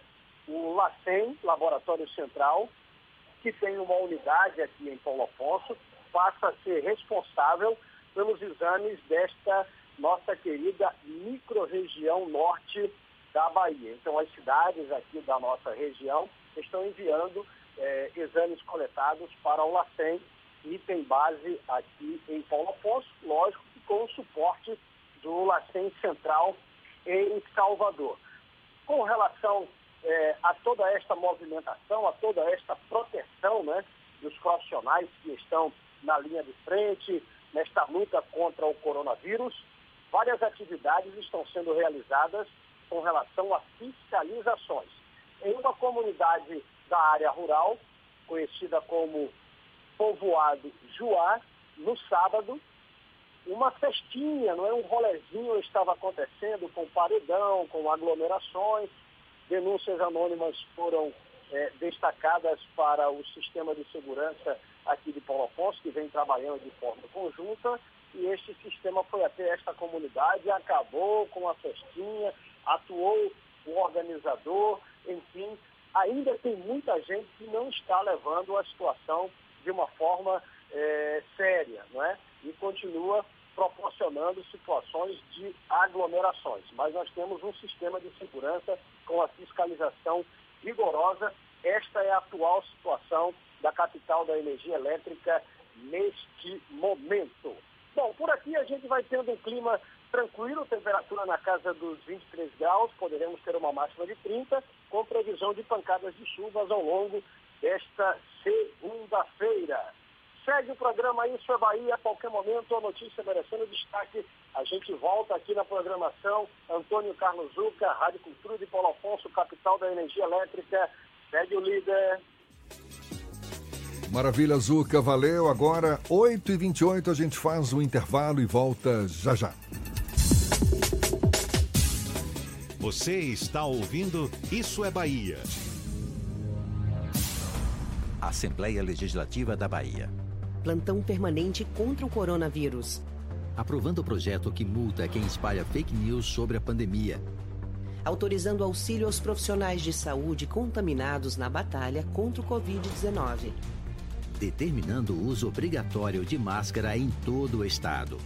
o LACEN, Laboratório Central, que tem uma unidade aqui em Paulo Afonso, passa a ser responsável pelos exames desta nossa querida microrregião norte da Bahia. Então, as cidades aqui da nossa região estão enviando eh, exames coletados para o LACEN e tem base aqui em Paulo Afonso, lógico que com o suporte do LACEN Central em Salvador. Com relação é, a toda esta movimentação, a toda esta proteção né, dos profissionais que estão na linha de frente, nesta luta contra o coronavírus, várias atividades estão sendo realizadas com relação a fiscalizações. Em uma comunidade da área rural, conhecida como Povoado Juá, no sábado, uma festinha, não é um rolezinho estava acontecendo com paredão, com aglomerações, Denúncias anônimas foram é, destacadas para o sistema de segurança aqui de Paulo Afonso, que vem trabalhando de forma conjunta, e este sistema foi até esta comunidade, acabou com a festinha, atuou o organizador, enfim, ainda tem muita gente que não está levando a situação de uma forma é, séria, não é? E continua proporcionando situações de aglomerações. Mas nós temos um sistema de segurança com a fiscalização rigorosa. Esta é a atual situação da capital da energia elétrica neste momento. Bom, por aqui a gente vai tendo um clima tranquilo, temperatura na casa dos 23 graus, poderemos ter uma máxima de 30, com previsão de pancadas de chuvas ao longo desta segunda-feira. Segue o programa Isso é Bahia, a qualquer momento, a notícia merecendo destaque. A gente volta aqui na programação. Antônio Carlos Zuca, Rádio Cultura de Paulo Afonso, capital da energia elétrica. Segue o líder. Maravilha, Zuca, valeu. Agora, 8h28, a gente faz o intervalo e volta já já. Você está ouvindo Isso é Bahia. Assembleia Legislativa da Bahia plantão permanente contra o coronavírus. Aprovando o projeto que multa quem espalha fake news sobre a pandemia. Autorizando auxílio aos profissionais de saúde contaminados na batalha contra o Covid-19. Determinando o uso obrigatório de máscara em todo o estado.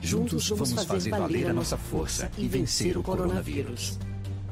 Juntos, vamos, vamos fazer, fazer valer a nossa força e vencer o coronavírus. coronavírus.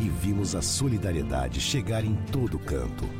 e vimos a solidariedade chegar em todo canto.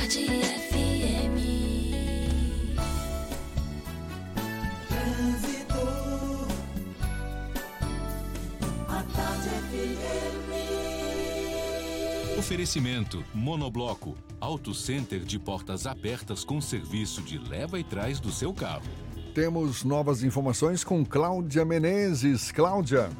A tarde FM. Trânsito. A tarde FM. Oferecimento Monobloco. Auto Center de portas abertas com serviço de leva e trás do seu carro. Temos novas informações com Cláudia Menezes. Cláudia.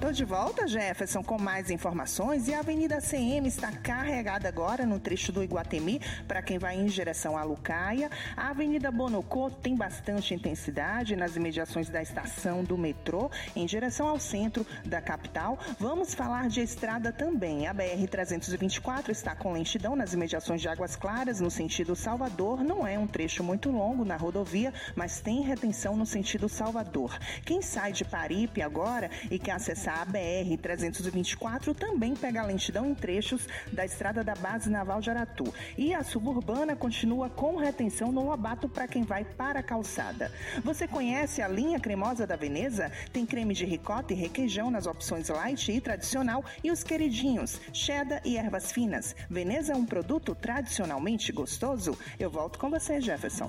Tô de volta, Jefferson, com mais informações. E a Avenida CM está carregada agora no trecho do Iguatemi para quem vai em direção à Lucaia. A Avenida Bonocô tem bastante intensidade nas imediações da estação do metrô em direção ao centro da capital. Vamos falar de estrada também. A BR 324 está com lentidão nas imediações de Águas Claras no sentido Salvador. Não é um trecho muito longo na rodovia, mas tem retenção no sentido Salvador. Quem sai de Paripe agora e quer acessar a BR-324 também pega lentidão em trechos da estrada da Base Naval de Aratu. E a suburbana continua com retenção no Lobato para quem vai para a calçada. Você conhece a linha cremosa da Veneza? Tem creme de ricota e requeijão nas opções light e tradicional e os queridinhos, cheddar e ervas finas. Veneza é um produto tradicionalmente gostoso? Eu volto com você, Jefferson.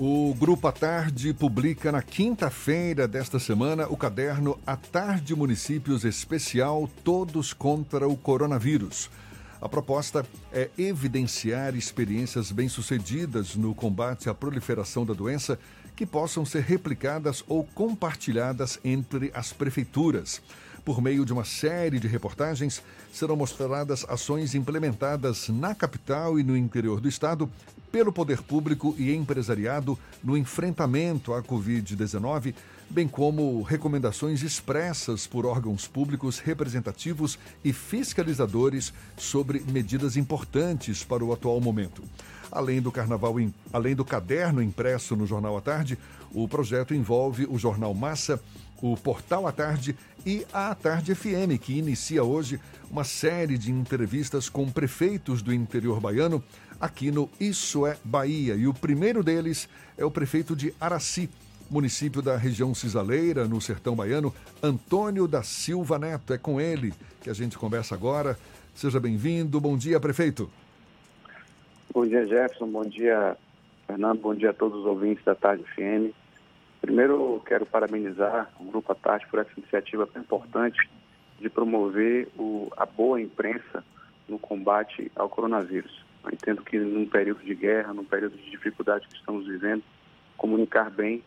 O Grupo A Tarde publica na quinta-feira desta semana o caderno A Tarde Municípios Especial Todos contra o Coronavírus. A proposta é evidenciar experiências bem-sucedidas no combate à proliferação da doença que possam ser replicadas ou compartilhadas entre as prefeituras. Por meio de uma série de reportagens, serão mostradas ações implementadas na capital e no interior do estado pelo poder público e empresariado no enfrentamento à Covid-19, bem como recomendações expressas por órgãos públicos representativos e fiscalizadores sobre medidas importantes para o atual momento. Além do carnaval, além do caderno impresso no Jornal à Tarde, o projeto envolve o Jornal Massa, o Portal à Tarde e a Tarde FM, que inicia hoje uma série de entrevistas com prefeitos do interior baiano aqui no Isso é Bahia. E o primeiro deles é o prefeito de Araci, município da região cisaleira, no sertão baiano, Antônio da Silva Neto. É com ele que a gente conversa agora. Seja bem-vindo. Bom dia, prefeito. Bom dia, Jefferson. Bom dia, Fernando. Bom dia a todos os ouvintes da Tarde FM. Primeiro, quero parabenizar o Grupo A Tarde por essa iniciativa tão importante de promover o, a boa imprensa no combate ao coronavírus. Eu entendo que num período de guerra, num período de dificuldade que estamos vivendo, comunicar bem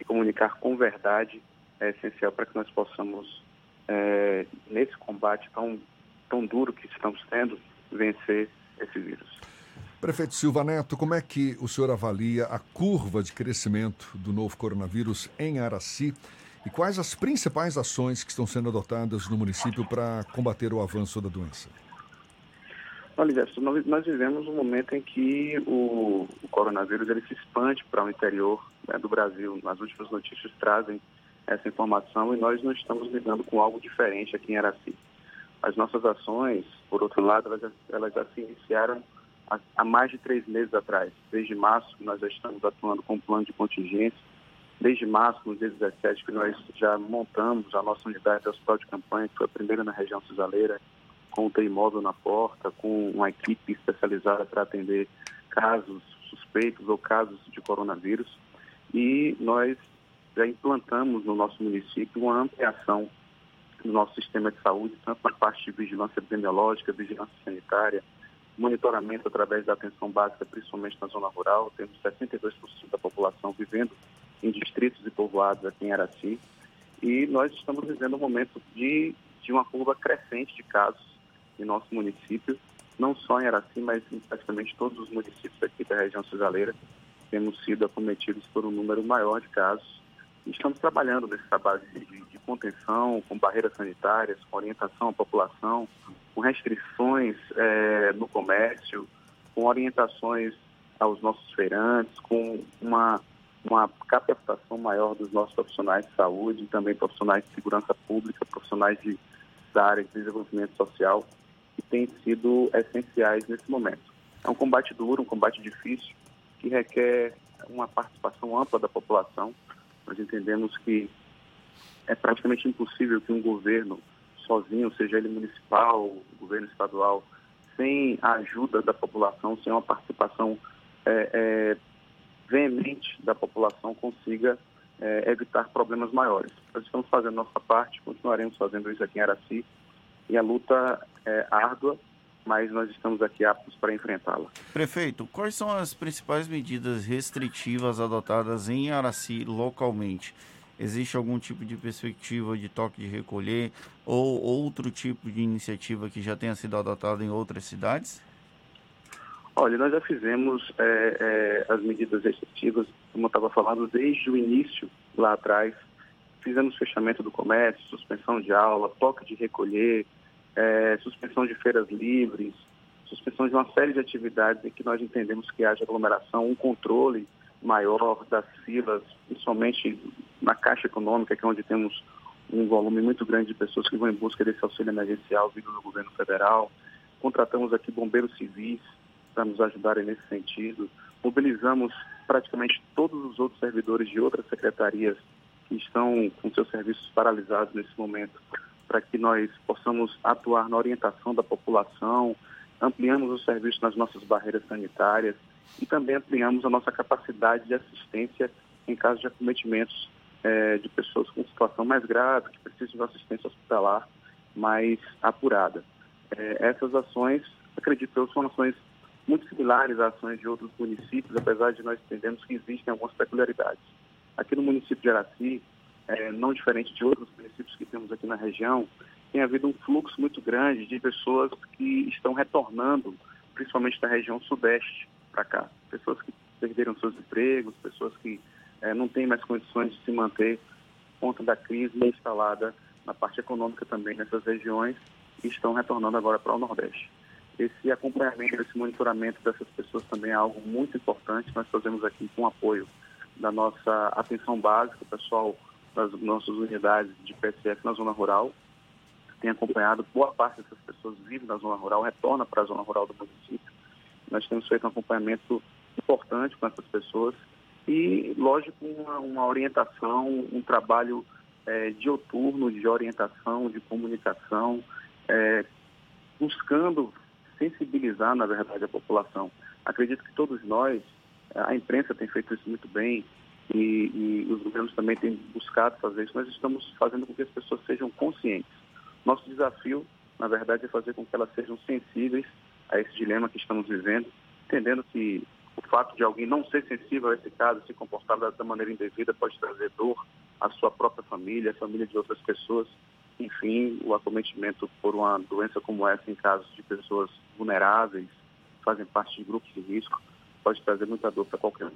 e comunicar com verdade é essencial para que nós possamos, é, nesse combate tão, tão duro que estamos tendo, vencer esse vírus. Prefeito Silva Neto, como é que o senhor avalia a curva de crescimento do novo coronavírus em Araci e quais as principais ações que estão sendo adotadas no município para combater o avanço da doença? Olha, nós vivemos um momento em que o, o coronavírus ele se expande para o interior né, do Brasil. As últimas notícias trazem essa informação e nós não estamos lidando com algo diferente aqui em Araci. As nossas ações, por outro lado, elas, elas já se iniciaram há mais de três meses atrás. Desde março, nós já estamos atuando com um plano de contingência. Desde março, no dia 17, que nós já montamos a nossa unidade de hospital de campanha, que foi a primeira na região cisaleira, com o teimóvel na porta, com uma equipe especializada para atender casos suspeitos ou casos de coronavírus. E nós já implantamos no nosso município uma ampliação no nosso sistema de saúde, tanto na parte de vigilância epidemiológica, vigilância sanitária, monitoramento através da atenção básica, principalmente na zona rural. Temos 62% da população vivendo em distritos e povoados aqui em Araci. E nós estamos vivendo um momento de, de uma curva crescente de casos em nosso município, não só em Araci, mas em praticamente todos os municípios aqui da região cisaleira. Temos sido acometidos por um número maior de casos. Estamos trabalhando nesse trabalho de, de contenção, com barreiras sanitárias, com orientação à população, com restrições é, no comércio, com orientações aos nossos feirantes, com uma, uma capacitação maior dos nossos profissionais de saúde, também profissionais de segurança pública, profissionais de, da área de desenvolvimento social, que têm sido essenciais nesse momento. É um combate duro, um combate difícil, que requer uma participação ampla da população. Nós entendemos que é praticamente impossível que um governo sozinho, seja ele municipal, governo estadual, sem a ajuda da população, sem uma participação é, é, veemente da população, consiga é, evitar problemas maiores. Nós estamos fazendo nossa parte, continuaremos fazendo isso aqui em Araci, e a luta é árdua, mas nós estamos aqui aptos para enfrentá-la. Prefeito, quais são as principais medidas restritivas adotadas em Araci localmente? Existe algum tipo de perspectiva de toque de recolher ou outro tipo de iniciativa que já tenha sido adotada em outras cidades? Olha, nós já fizemos é, é, as medidas restritivas, como eu estava falando, desde o início, lá atrás. Fizemos fechamento do comércio, suspensão de aula, toque de recolher, é, suspensão de feiras livres, suspensão de uma série de atividades em que nós entendemos que haja aglomeração, um controle maior das filas, principalmente na Caixa Econômica, que é onde temos um volume muito grande de pessoas que vão em busca desse auxílio emergencial vindo do governo federal. Contratamos aqui bombeiros civis para nos ajudarem nesse sentido. Mobilizamos praticamente todos os outros servidores de outras secretarias que estão com seus serviços paralisados nesse momento, para que nós possamos atuar na orientação da população, ampliamos os serviços nas nossas barreiras sanitárias e também ampliamos a nossa capacidade de assistência em caso de acometimentos é, de pessoas com situação mais grave, que precisam de assistência hospitalar mais apurada. É, essas ações, acredito eu, são ações muito similares a ações de outros municípios, apesar de nós entendermos que existem algumas peculiaridades. Aqui no município de Araci, é, não diferente de outros municípios que temos aqui na região, tem havido um fluxo muito grande de pessoas que estão retornando, principalmente da região sudeste para cá. Pessoas que perderam seus empregos, pessoas que é, não têm mais condições de se manter por conta da crise instalada na parte econômica também nessas regiões e estão retornando agora para o Nordeste. Esse acompanhamento, esse monitoramento dessas pessoas também é algo muito importante. Nós fazemos aqui com apoio da nossa atenção básica, o pessoal das nossas unidades de PSF na zona rural, tem acompanhado, boa parte dessas pessoas vive na zona rural, retorna para a zona rural do município. Nós temos feito um acompanhamento importante com essas pessoas e, lógico, uma, uma orientação, um trabalho é, dioturno de orientação, de comunicação, é, buscando sensibilizar, na verdade, a população. Acredito que todos nós, a imprensa tem feito isso muito bem e, e os governos também têm buscado fazer isso. Nós estamos fazendo com que as pessoas sejam conscientes nosso desafio, na verdade, é fazer com que elas sejam sensíveis a esse dilema que estamos vivendo, entendendo que o fato de alguém não ser sensível a esse caso, se comportar da maneira indevida, pode trazer dor à sua própria família, à família de outras pessoas. Enfim, o acometimento por uma doença como essa, em casos de pessoas vulneráveis, fazem parte de grupos de risco, pode trazer muita dor para qualquer um.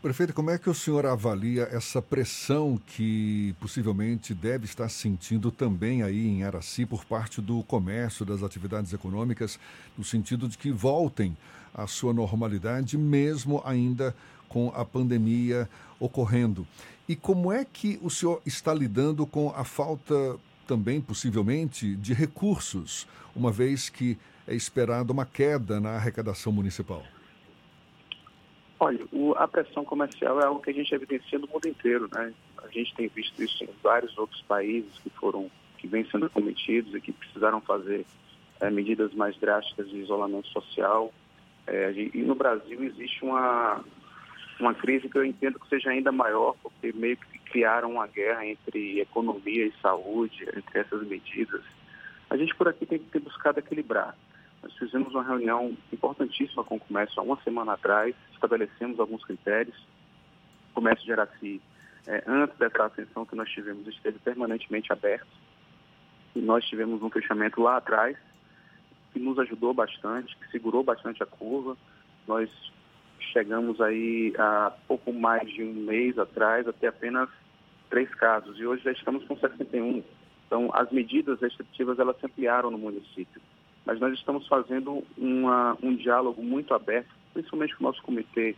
Prefeito, como é que o senhor avalia essa pressão que possivelmente deve estar sentindo também aí em Araci por parte do comércio, das atividades econômicas, no sentido de que voltem à sua normalidade, mesmo ainda com a pandemia ocorrendo? E como é que o senhor está lidando com a falta também, possivelmente, de recursos, uma vez que é esperada uma queda na arrecadação municipal? Olha, o, a pressão comercial é algo que a gente evidencia no mundo inteiro, né? A gente tem visto isso em vários outros países que foram, que vêm sendo cometidos e que precisaram fazer é, medidas mais drásticas de isolamento social. É, e no Brasil existe uma, uma crise que eu entendo que seja ainda maior, porque meio que criaram uma guerra entre economia e saúde, entre essas medidas. A gente por aqui tem que ter buscado equilibrar. Nós fizemos uma reunião importantíssima com o comércio há uma semana atrás, estabelecemos alguns critérios. O comércio de Araci, é, antes dessa atenção que nós tivemos, esteve permanentemente aberto. E nós tivemos um fechamento lá atrás, que nos ajudou bastante, que segurou bastante a curva. Nós chegamos aí a pouco mais de um mês atrás, até apenas três casos, e hoje já estamos com 61. Então, as medidas restritivas, elas se ampliaram no município. Mas nós estamos fazendo uma, um diálogo muito aberto, principalmente com o nosso comitê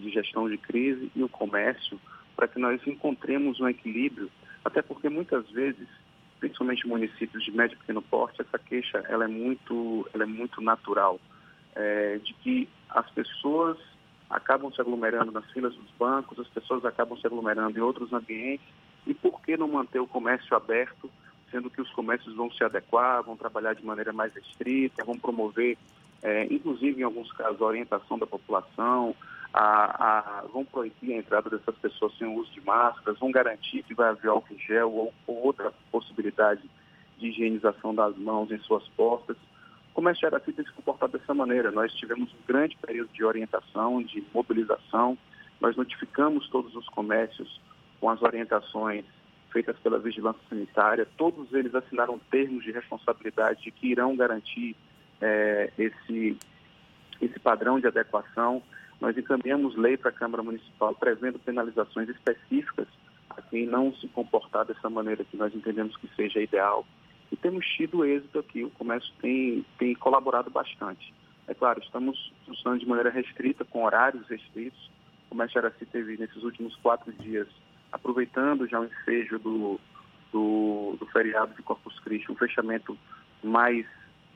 de gestão de crise e o comércio, para que nós encontremos um equilíbrio, até porque muitas vezes, principalmente municípios de médio e pequeno porte, essa queixa ela é muito, ela é muito natural, é, de que as pessoas acabam se aglomerando nas filas dos bancos, as pessoas acabam se aglomerando em outros ambientes. E por que não manter o comércio aberto, sendo que os comércios vão se adequar, vão trabalhar de maneira mais restrita, vão promover, é, inclusive em alguns casos, a orientação da população, a, a, vão proibir a entrada dessas pessoas sem o uso de máscaras, vão garantir que vai haver álcool em gel ou, ou outra possibilidade de higienização das mãos em suas portas o comércio de Araci tem se comportado dessa maneira. Nós tivemos um grande período de orientação, de mobilização. Nós notificamos todos os comércios com as orientações feitas pela Vigilância Sanitária. Todos eles assinaram termos de responsabilidade de que irão garantir é, esse, esse padrão de adequação. Nós encaminhamos lei para a Câmara Municipal prevendo penalizações específicas a quem não se comportar dessa maneira que nós entendemos que seja ideal e temos tido êxito aqui. O comércio tem, tem colaborado bastante. É claro, estamos funcionando de maneira restrita, com horários restritos. O comércio Araci teve, nesses últimos quatro dias, aproveitando já o ensejo do, do, do feriado de Corpus Christi, um fechamento mais,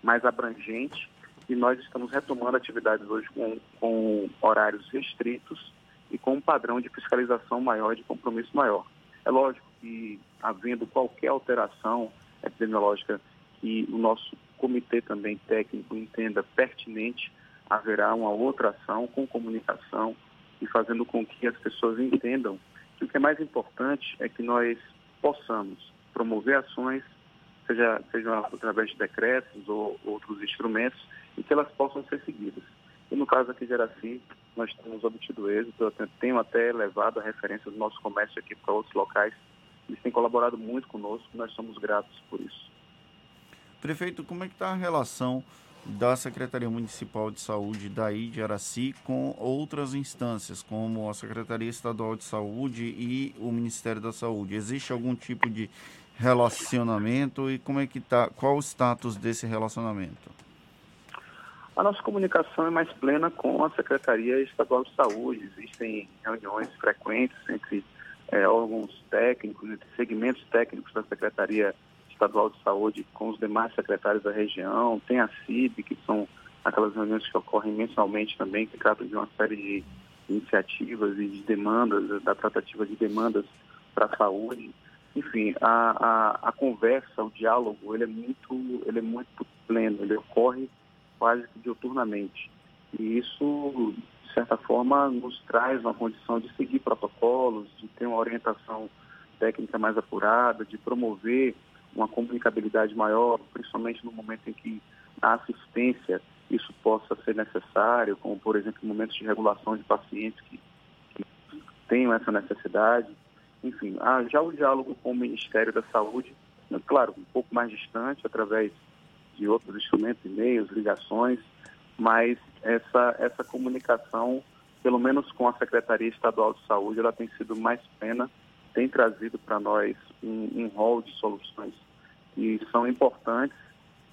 mais abrangente. E nós estamos retomando atividades hoje com, com horários restritos e com um padrão de fiscalização maior, de compromisso maior. É lógico que, havendo qualquer alteração epidemiológica que o nosso comitê também técnico entenda pertinente, haverá uma outra ação com comunicação e fazendo com que as pessoas entendam o que é mais importante é que nós possamos promover ações, seja, seja através de decretos ou outros instrumentos, e que elas possam ser seguidas. E no caso aqui de Araci, nós temos obtido êxito, eu tenho até levado a referência do nosso comércio aqui para outros locais eles têm colaborado muito conosco, nós somos gratos por isso. Prefeito, como é que está a relação da Secretaria Municipal de Saúde daí de Araci com outras instâncias, como a Secretaria Estadual de Saúde e o Ministério da Saúde? Existe algum tipo de relacionamento e como é que está? Qual o status desse relacionamento? A nossa comunicação é mais plena com a Secretaria Estadual de Saúde. Existem reuniões frequentes entre é, órgãos técnicos, segmentos técnicos da Secretaria de Saúde com os demais secretários da região, tem a CIB, que são aquelas reuniões que ocorrem mensalmente também, que tratam de uma série de iniciativas e de demandas, da tratativa de demandas para a saúde. Enfim, a, a, a, conversa, o diálogo, ele é muito, ele é muito pleno, ele ocorre quase que diuturnamente. E isso certa forma, nos traz uma condição de seguir protocolos, de ter uma orientação técnica mais apurada, de promover uma comunicabilidade maior, principalmente no momento em que a assistência isso possa ser necessário, como, por exemplo, momentos de regulação de pacientes que, que tenham essa necessidade. Enfim, ah, já o diálogo com o Ministério da Saúde, né, claro, um pouco mais distante, através de outros instrumentos, e-mails, ligações, mas essa, essa comunicação, pelo menos com a Secretaria Estadual de Saúde, ela tem sido mais plena, tem trazido para nós um, um rol de soluções que são importantes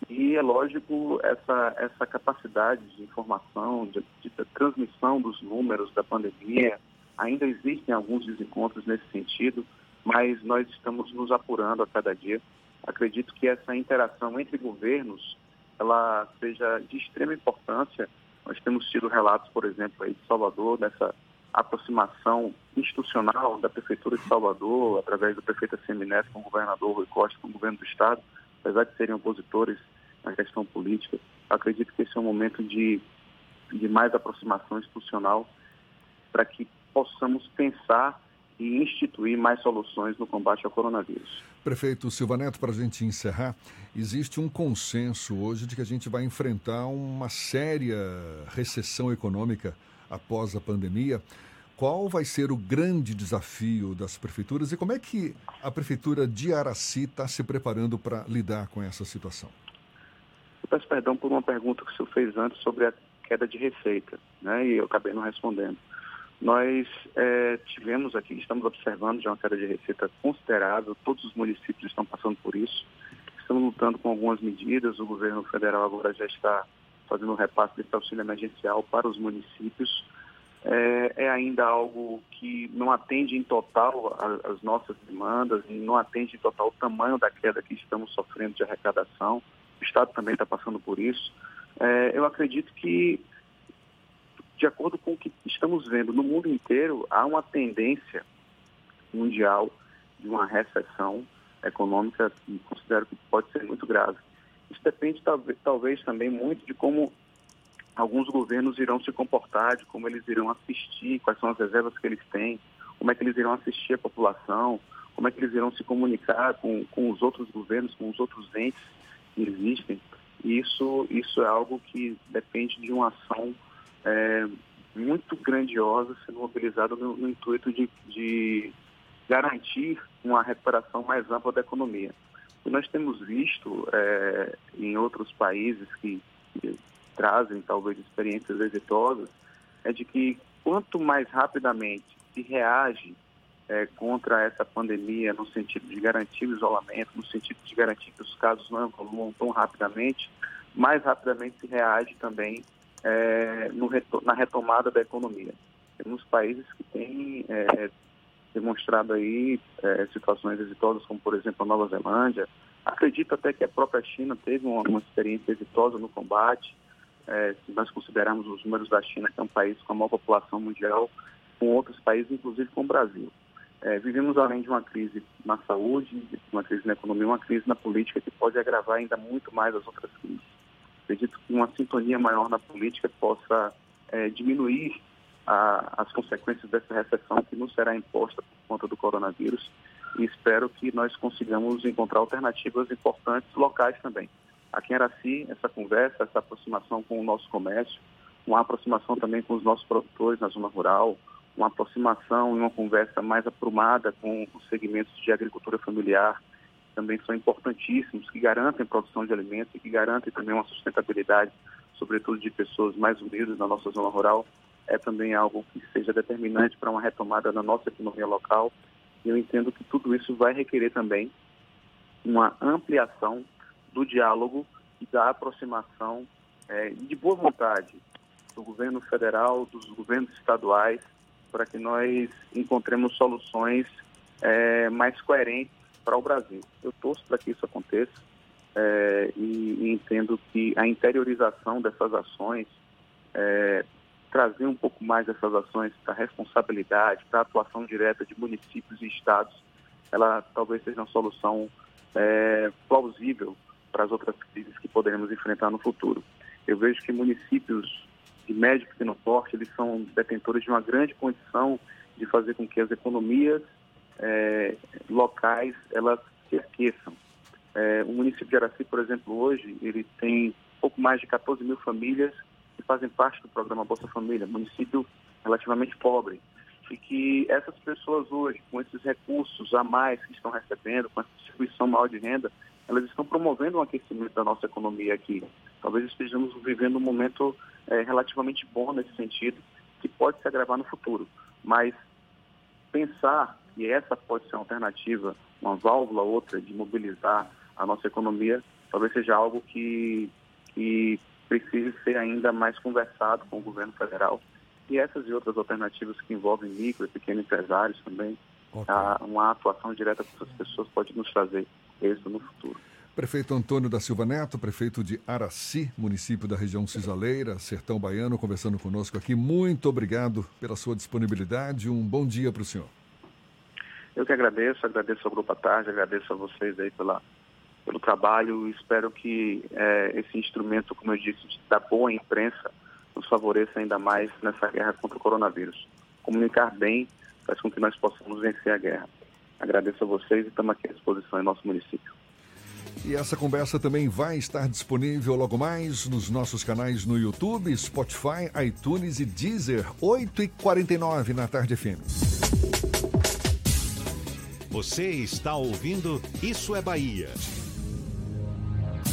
e é lógico essa, essa capacidade de informação, de, de, de transmissão dos números da pandemia, ainda existem alguns desencontros nesse sentido, mas nós estamos nos apurando a cada dia. Acredito que essa interação entre governos ela seja de extrema importância. Nós temos tido relatos, por exemplo, aí de Salvador, dessa aproximação institucional da Prefeitura de Salvador, através do prefeito Semineto com o governador Rui Costa, com o governo do Estado, apesar de serem opositores na questão política. Acredito que esse é um momento de, de mais aproximação institucional para que possamos pensar e instituir mais soluções no combate ao coronavírus. Prefeito Silva Neto, para a gente encerrar, existe um consenso hoje de que a gente vai enfrentar uma séria recessão econômica após a pandemia. Qual vai ser o grande desafio das prefeituras e como é que a prefeitura de Araci está se preparando para lidar com essa situação? Eu peço perdão por uma pergunta que o senhor fez antes sobre a queda de receita, né? E eu acabei não respondendo. Nós é, tivemos aqui, estamos observando já uma queda de receita considerável, todos os municípios estão passando por isso. Estamos lutando com algumas medidas, o governo federal agora já está fazendo um repasse desse auxílio emergencial para os municípios. É, é ainda algo que não atende em total as nossas demandas e não atende em total o tamanho da queda que estamos sofrendo de arrecadação. O Estado também está passando por isso. É, eu acredito que de acordo com o que estamos vendo no mundo inteiro, há uma tendência mundial de uma recessão econômica que considero que pode ser muito grave. Isso depende talvez, também muito de como alguns governos irão se comportar, de como eles irão assistir, quais são as reservas que eles têm, como é que eles irão assistir a população, como é que eles irão se comunicar com, com os outros governos, com os outros entes que existem. Isso, isso é algo que depende de uma ação é, muito grandiosa sendo mobilizada no, no intuito de, de, garantir uma recuperação mais ampla da economia. Que nós temos visto é, em outros países que, que trazem talvez experiências exitosas é de que quanto mais rapidamente se reage é, contra essa pandemia no sentido de garantir o isolamento, no sentido de garantir que os casos não evoluam tão rapidamente, mais rapidamente se reage também é, na retomada da economia. Temos países que têm é, demonstrado aí é, situações exitosas, como por exemplo a Nova Zelândia. Acredito até que a própria China teve uma, uma experiência exitosa no combate. É, se nós considerarmos os números da China, que é um país com a maior população mundial, com outros países, inclusive com o Brasil. É, vivemos além de uma crise na saúde, uma crise na economia, uma crise na política que pode agravar ainda muito mais as outras crises acredito que uma sintonia maior na política possa é, diminuir a, as consequências dessa recessão que nos será imposta por conta do coronavírus e espero que nós consigamos encontrar alternativas importantes locais também. Aqui em Araci, essa conversa, essa aproximação com o nosso comércio, uma aproximação também com os nossos produtores na zona rural, uma aproximação e uma conversa mais aprumada com os segmentos de agricultura familiar, também são importantíssimos, que garantem produção de alimentos e que garantem também uma sustentabilidade, sobretudo de pessoas mais humildes na nossa zona rural, é também algo que seja determinante para uma retomada da nossa economia local. E eu entendo que tudo isso vai requerer também uma ampliação do diálogo e da aproximação é, de boa vontade do governo federal, dos governos estaduais, para que nós encontremos soluções é, mais coerentes para o Brasil. Eu torço para que isso aconteça é, e, e, entendo que a interiorização dessas ações, é, trazer um pouco mais dessas ações para responsabilidade, para atuação direta de municípios e estados, ela talvez seja uma solução é, plausível para as outras crises que poderemos enfrentar no futuro. Eu vejo que municípios de médio e pequeno porte, eles são detentores de uma grande condição de fazer com que as economias é, locais elas se aqueçam. É, o município de Araci, por exemplo, hoje, ele tem pouco mais de 14 mil famílias que fazem parte do programa Bolsa Família, município relativamente pobre. E que essas pessoas hoje, com esses recursos a mais que estão recebendo, com essa distribuição maior de renda, elas estão promovendo um aquecimento da nossa economia aqui. Talvez estejamos vivendo um momento é, relativamente bom nesse sentido, que pode se agravar no futuro. Mas pensar e essa pode ser uma alternativa, uma válvula outra de mobilizar a nossa economia, talvez seja algo que, que precise ser ainda mais conversado com o governo federal. E essas e outras alternativas que envolvem micro e pequenos empresários também, okay. uma atuação direta com essas pessoas pode nos trazer êxito no futuro. Prefeito Antônio da Silva Neto, prefeito de Araci, município da região Cisaleira, Sertão Baiano, conversando conosco aqui. Muito obrigado pela sua disponibilidade. Um bom dia para o senhor. Eu que agradeço, agradeço ao Grupo à Tarde, agradeço a vocês aí pela, pelo trabalho e espero que é, esse instrumento, como eu disse, da boa imprensa, nos favoreça ainda mais nessa guerra contra o coronavírus. Comunicar bem faz com que nós possamos vencer a guerra. Agradeço a vocês e estamos aqui à disposição em nosso município. E essa conversa também vai estar disponível logo mais nos nossos canais no YouTube, Spotify, iTunes e Deezer, 8h49 na Tarde FM. Você está ouvindo Isso é Bahia.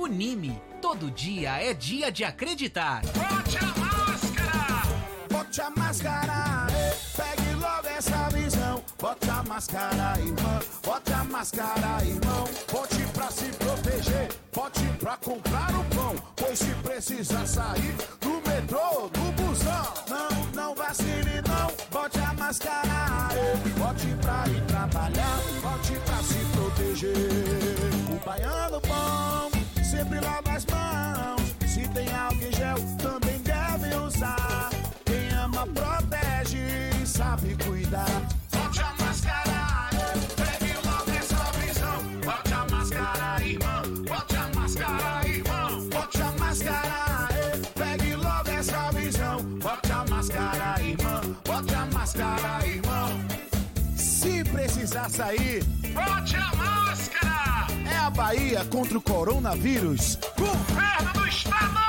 Unime, todo dia é dia de acreditar. Bote a máscara! Bote a máscara! Pegue logo essa visão. Bote a máscara, irmão. Bote a máscara, irmão. Bote pra se proteger. Bote pra comprar o pão. Pois se precisar sair do metrô, do busão. Não, não vacile, não. Bote a máscara. Bote pra ir trabalhar. Bote pra se proteger. Sempre lava as mãos. Se tem álcool em gel, também deve usar. Quem ama, protege e sabe cuidar. Bote a máscara, pegue logo essa visão. Bote a máscara, irmão. Bote a máscara, irmão. Bote a máscara, pegue logo essa visão. Bote a máscara, irmão. Bote a máscara, irmão. Se precisar sair, bote Bahia contra o coronavírus. Governo do Estado!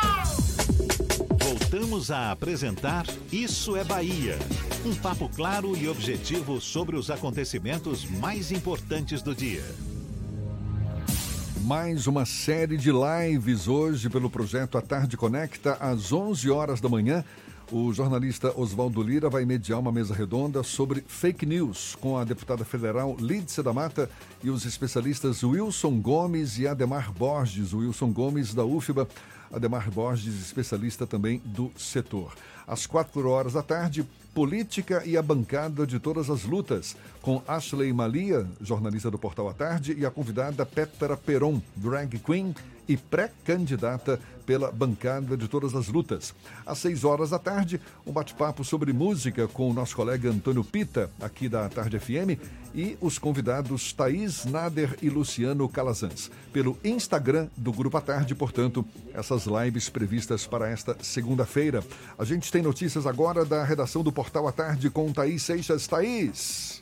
Voltamos a apresentar Isso é Bahia. Um papo claro e objetivo sobre os acontecimentos mais importantes do dia. Mais uma série de lives hoje pelo projeto A Tarde Conecta, às 11 horas da manhã. O jornalista Oswaldo Lira vai mediar uma mesa redonda sobre fake news com a deputada federal Lídice da Mata e os especialistas Wilson Gomes e Ademar Borges. Wilson Gomes da UFBA, Ademar Borges, especialista também do setor. Às quatro horas da tarde, Política e a bancada de todas as lutas, com Ashley Malia, jornalista do Portal à Tarde, e a convidada Petra Peron, drag queen e pré-candidata pela bancada de todas as lutas. Às seis horas da tarde, um bate-papo sobre música com o nosso colega Antônio Pita, aqui da Tarde FM, e os convidados Thaís Nader e Luciano Calazans. Pelo Instagram do Grupo à Tarde, portanto, essas lives previstas para esta segunda-feira. A gente tem notícias agora da redação do Portal à Tarde com Thaís Seixas. Thaís!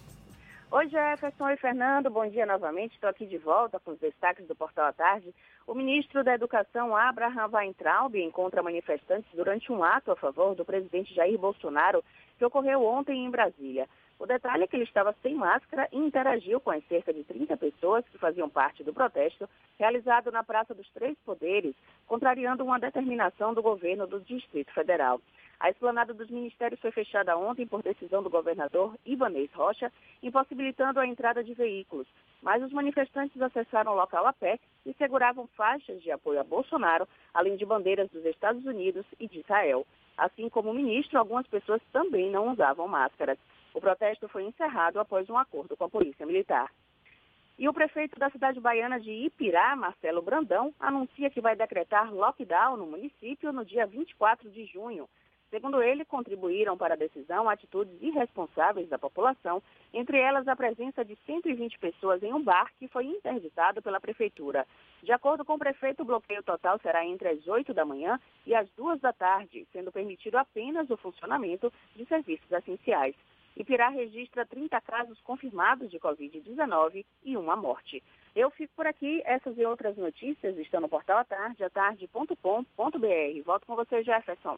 Oi, Jefferson. Oi, Fernando. Bom dia novamente. Estou aqui de volta com os destaques do Portal à Tarde. O ministro da Educação, Abraham Weintraub, encontra manifestantes durante um ato a favor do presidente Jair Bolsonaro, que ocorreu ontem em Brasília. O detalhe é que ele estava sem máscara e interagiu com as cerca de 30 pessoas que faziam parte do protesto realizado na Praça dos Três Poderes, contrariando uma determinação do governo do Distrito Federal. A esplanada dos ministérios foi fechada ontem por decisão do governador Ibanez Rocha, impossibilitando a entrada de veículos. Mas os manifestantes acessaram o local a pé e seguravam faixas de apoio a Bolsonaro, além de bandeiras dos Estados Unidos e de Israel. Assim como o ministro, algumas pessoas também não usavam máscaras. O protesto foi encerrado após um acordo com a Polícia Militar. E o prefeito da cidade baiana de Ipirá, Marcelo Brandão, anuncia que vai decretar lockdown no município no dia 24 de junho. Segundo ele, contribuíram para a decisão atitudes irresponsáveis da população, entre elas a presença de 120 pessoas em um bar que foi interditado pela prefeitura. De acordo com o prefeito, o bloqueio total será entre as 8 da manhã e as 2 da tarde, sendo permitido apenas o funcionamento de serviços essenciais. Ipirá registra 30 casos confirmados de Covid-19 e uma morte. Eu fico por aqui. Essas e outras notícias estão no portal à tarde, atarde.com.br. Volto com você, Jefferson.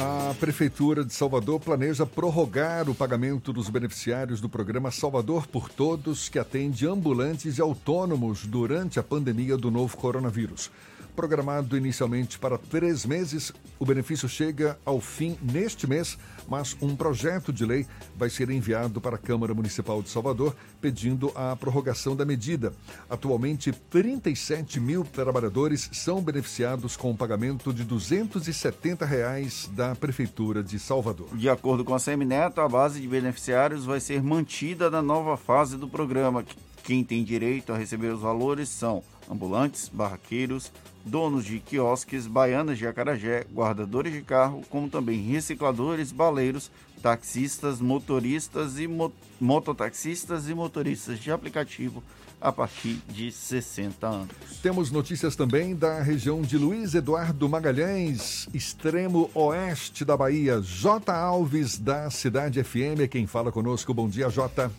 A Prefeitura de Salvador planeja prorrogar o pagamento dos beneficiários do programa Salvador por Todos, que atende ambulantes e autônomos durante a pandemia do novo coronavírus. Programado inicialmente para três meses, o benefício chega ao fim neste mês, mas um projeto de lei vai ser enviado para a Câmara Municipal de Salvador pedindo a prorrogação da medida. Atualmente, 37 mil trabalhadores são beneficiados com o pagamento de 270 reais da Prefeitura de Salvador. De acordo com a Semineto, a base de beneficiários vai ser mantida na nova fase do programa. Quem tem direito a receber os valores são ambulantes, barraqueiros, donos de quiosques, baianas de acarajé, guardadores de carro, como também recicladores, baleiros, taxistas, motoristas e mo mototaxistas e motoristas de aplicativo a partir de 60 anos. Temos notícias também da região de Luiz Eduardo Magalhães, extremo oeste da Bahia. J. Alves, da Cidade FM, é quem fala conosco. Bom dia, Jota.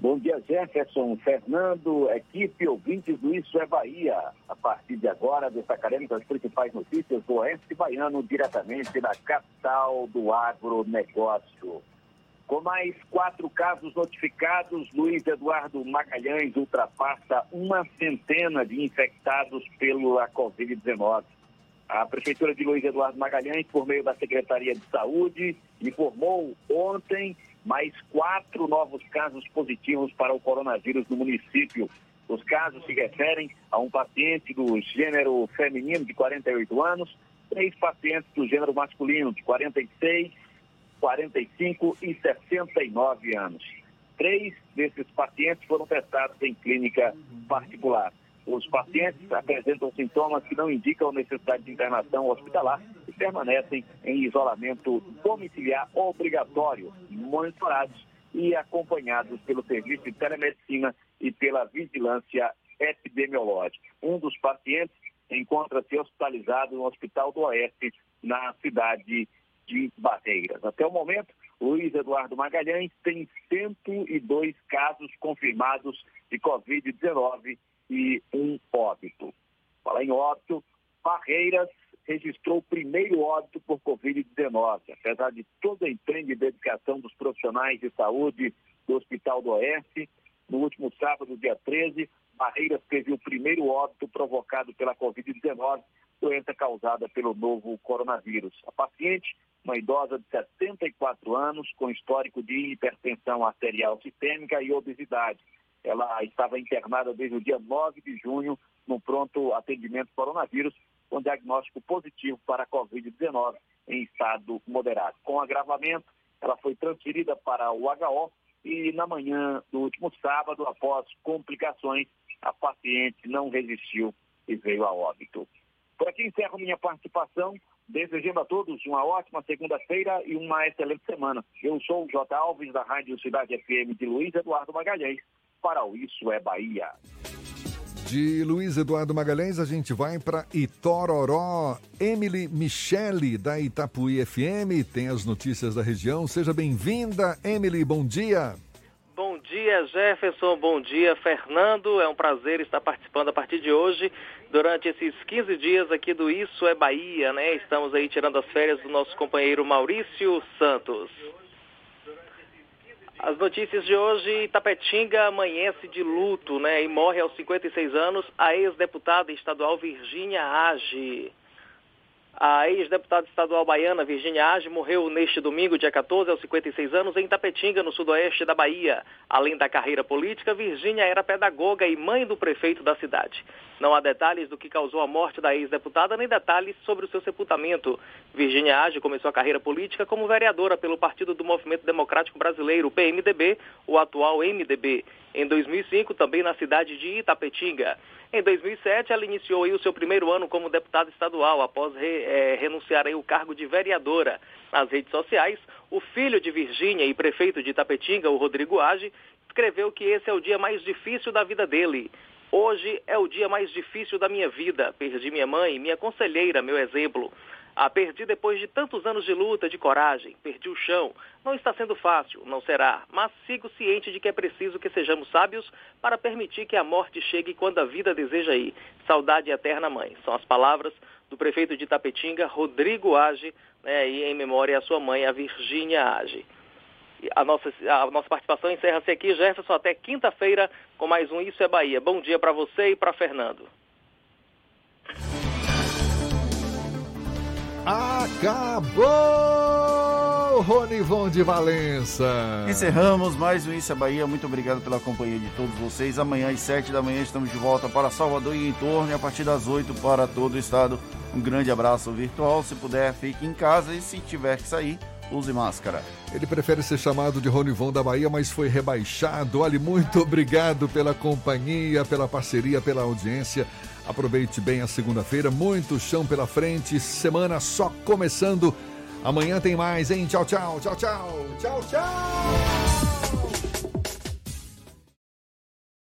Bom dia, Jefferson, Fernando, equipe ouvintes do Isso é Bahia. A partir de agora, destacaremos as principais notícias do Oeste Baiano, diretamente da capital do agronegócio. Com mais quatro casos notificados, Luiz Eduardo Magalhães ultrapassa uma centena de infectados pela Covid-19. A Prefeitura de Luiz Eduardo Magalhães, por meio da Secretaria de Saúde, informou ontem mais quatro novos casos positivos para o coronavírus no município. Os casos se referem a um paciente do gênero feminino de 48 anos, três pacientes do gênero masculino de 46, 45 e 69 anos. Três desses pacientes foram testados em clínica particular. Os pacientes apresentam sintomas que não indicam necessidade de internação hospitalar permanecem em isolamento domiciliar obrigatório, monitorados e acompanhados pelo serviço de telemedicina e pela vigilância epidemiológica. Um dos pacientes encontra-se hospitalizado no Hospital do Oeste, na cidade de Barreiras. Até o momento, Luiz Eduardo Magalhães tem 102 casos confirmados de Covid-19 e um óbito. Falar em óbito, Barreiras registrou o primeiro óbito por Covid-19. Apesar de todo o empenho e dedicação dos profissionais de saúde do Hospital do Oeste, no último sábado, dia 13, Barreiras teve o primeiro óbito provocado pela Covid-19, doença causada pelo novo coronavírus. A paciente, uma idosa de 74 anos, com histórico de hipertensão arterial sistêmica e obesidade ela estava internada desde o dia 9 de junho no pronto atendimento coronavírus, com diagnóstico positivo para a Covid-19 em estado moderado. Com agravamento, ela foi transferida para o HO e na manhã do último sábado, após complicações, a paciente não resistiu e veio a óbito. Por aqui encerro minha participação, desejando a todos uma ótima segunda-feira e uma excelente semana. Eu sou o J. Alves, da Rádio Cidade FM de Luiz Eduardo Magalhães para o Isso é Bahia. De Luiz Eduardo Magalhães, a gente vai para Itororó. Emily Michele, da Itapuí FM, tem as notícias da região. Seja bem-vinda, Emily, bom dia. Bom dia, Jefferson. Bom dia, Fernando. É um prazer estar participando a partir de hoje, durante esses 15 dias aqui do Isso é Bahia, né? Estamos aí tirando as férias do nosso companheiro Maurício Santos. As notícias de hoje, Tapetinga amanhece de luto, né? E morre aos 56 anos a ex-deputada estadual Virgínia Age. A ex-deputada estadual baiana Virginia Age morreu neste domingo, dia 14, aos 56 anos, em Tapetinga, no sudoeste da Bahia. Além da carreira política, Virginia era pedagoga e mãe do prefeito da cidade. Não há detalhes do que causou a morte da ex-deputada, nem detalhes sobre o seu sepultamento. Virginia Age começou a carreira política como vereadora pelo Partido do Movimento Democrático Brasileiro, PMDB, o atual MDB. Em 2005, também na cidade de Itapetinga. Em 2007, ela iniciou o seu primeiro ano como deputada estadual, após re, é, renunciar ao cargo de vereadora. Nas redes sociais, o filho de Virgínia e prefeito de Itapetinga, o Rodrigo Age, escreveu que esse é o dia mais difícil da vida dele. Hoje é o dia mais difícil da minha vida. Perdi minha mãe, minha conselheira, meu exemplo. A perdi depois de tantos anos de luta, de coragem. Perdi o chão. Não está sendo fácil, não será, mas sigo ciente de que é preciso que sejamos sábios para permitir que a morte chegue quando a vida deseja ir. Saudade eterna, mãe. São as palavras do prefeito de Tapetinga, Rodrigo Age, né, e em memória à sua mãe, a Virgínia Age. A nossa, a nossa participação encerra-se aqui, Jefferson, até quinta-feira com mais um Isso é Bahia. Bom dia para você e para Fernando. Acabou! Ronivon de Valença. Encerramos mais um Isso é Bahia. Muito obrigado pela companhia de todos vocês. Amanhã às 7 da manhã estamos de volta para Salvador e em torno e a partir das 8 para todo o estado. Um grande abraço virtual. Se puder, fique em casa e se tiver que sair, use máscara. Ele prefere ser chamado de Ronivon da Bahia, mas foi rebaixado. Olha, muito obrigado pela companhia, pela parceria, pela audiência. Aproveite bem a segunda-feira, muito chão pela frente, semana só começando. Amanhã tem mais, hein? Tchau, tchau, tchau, tchau, tchau, tchau.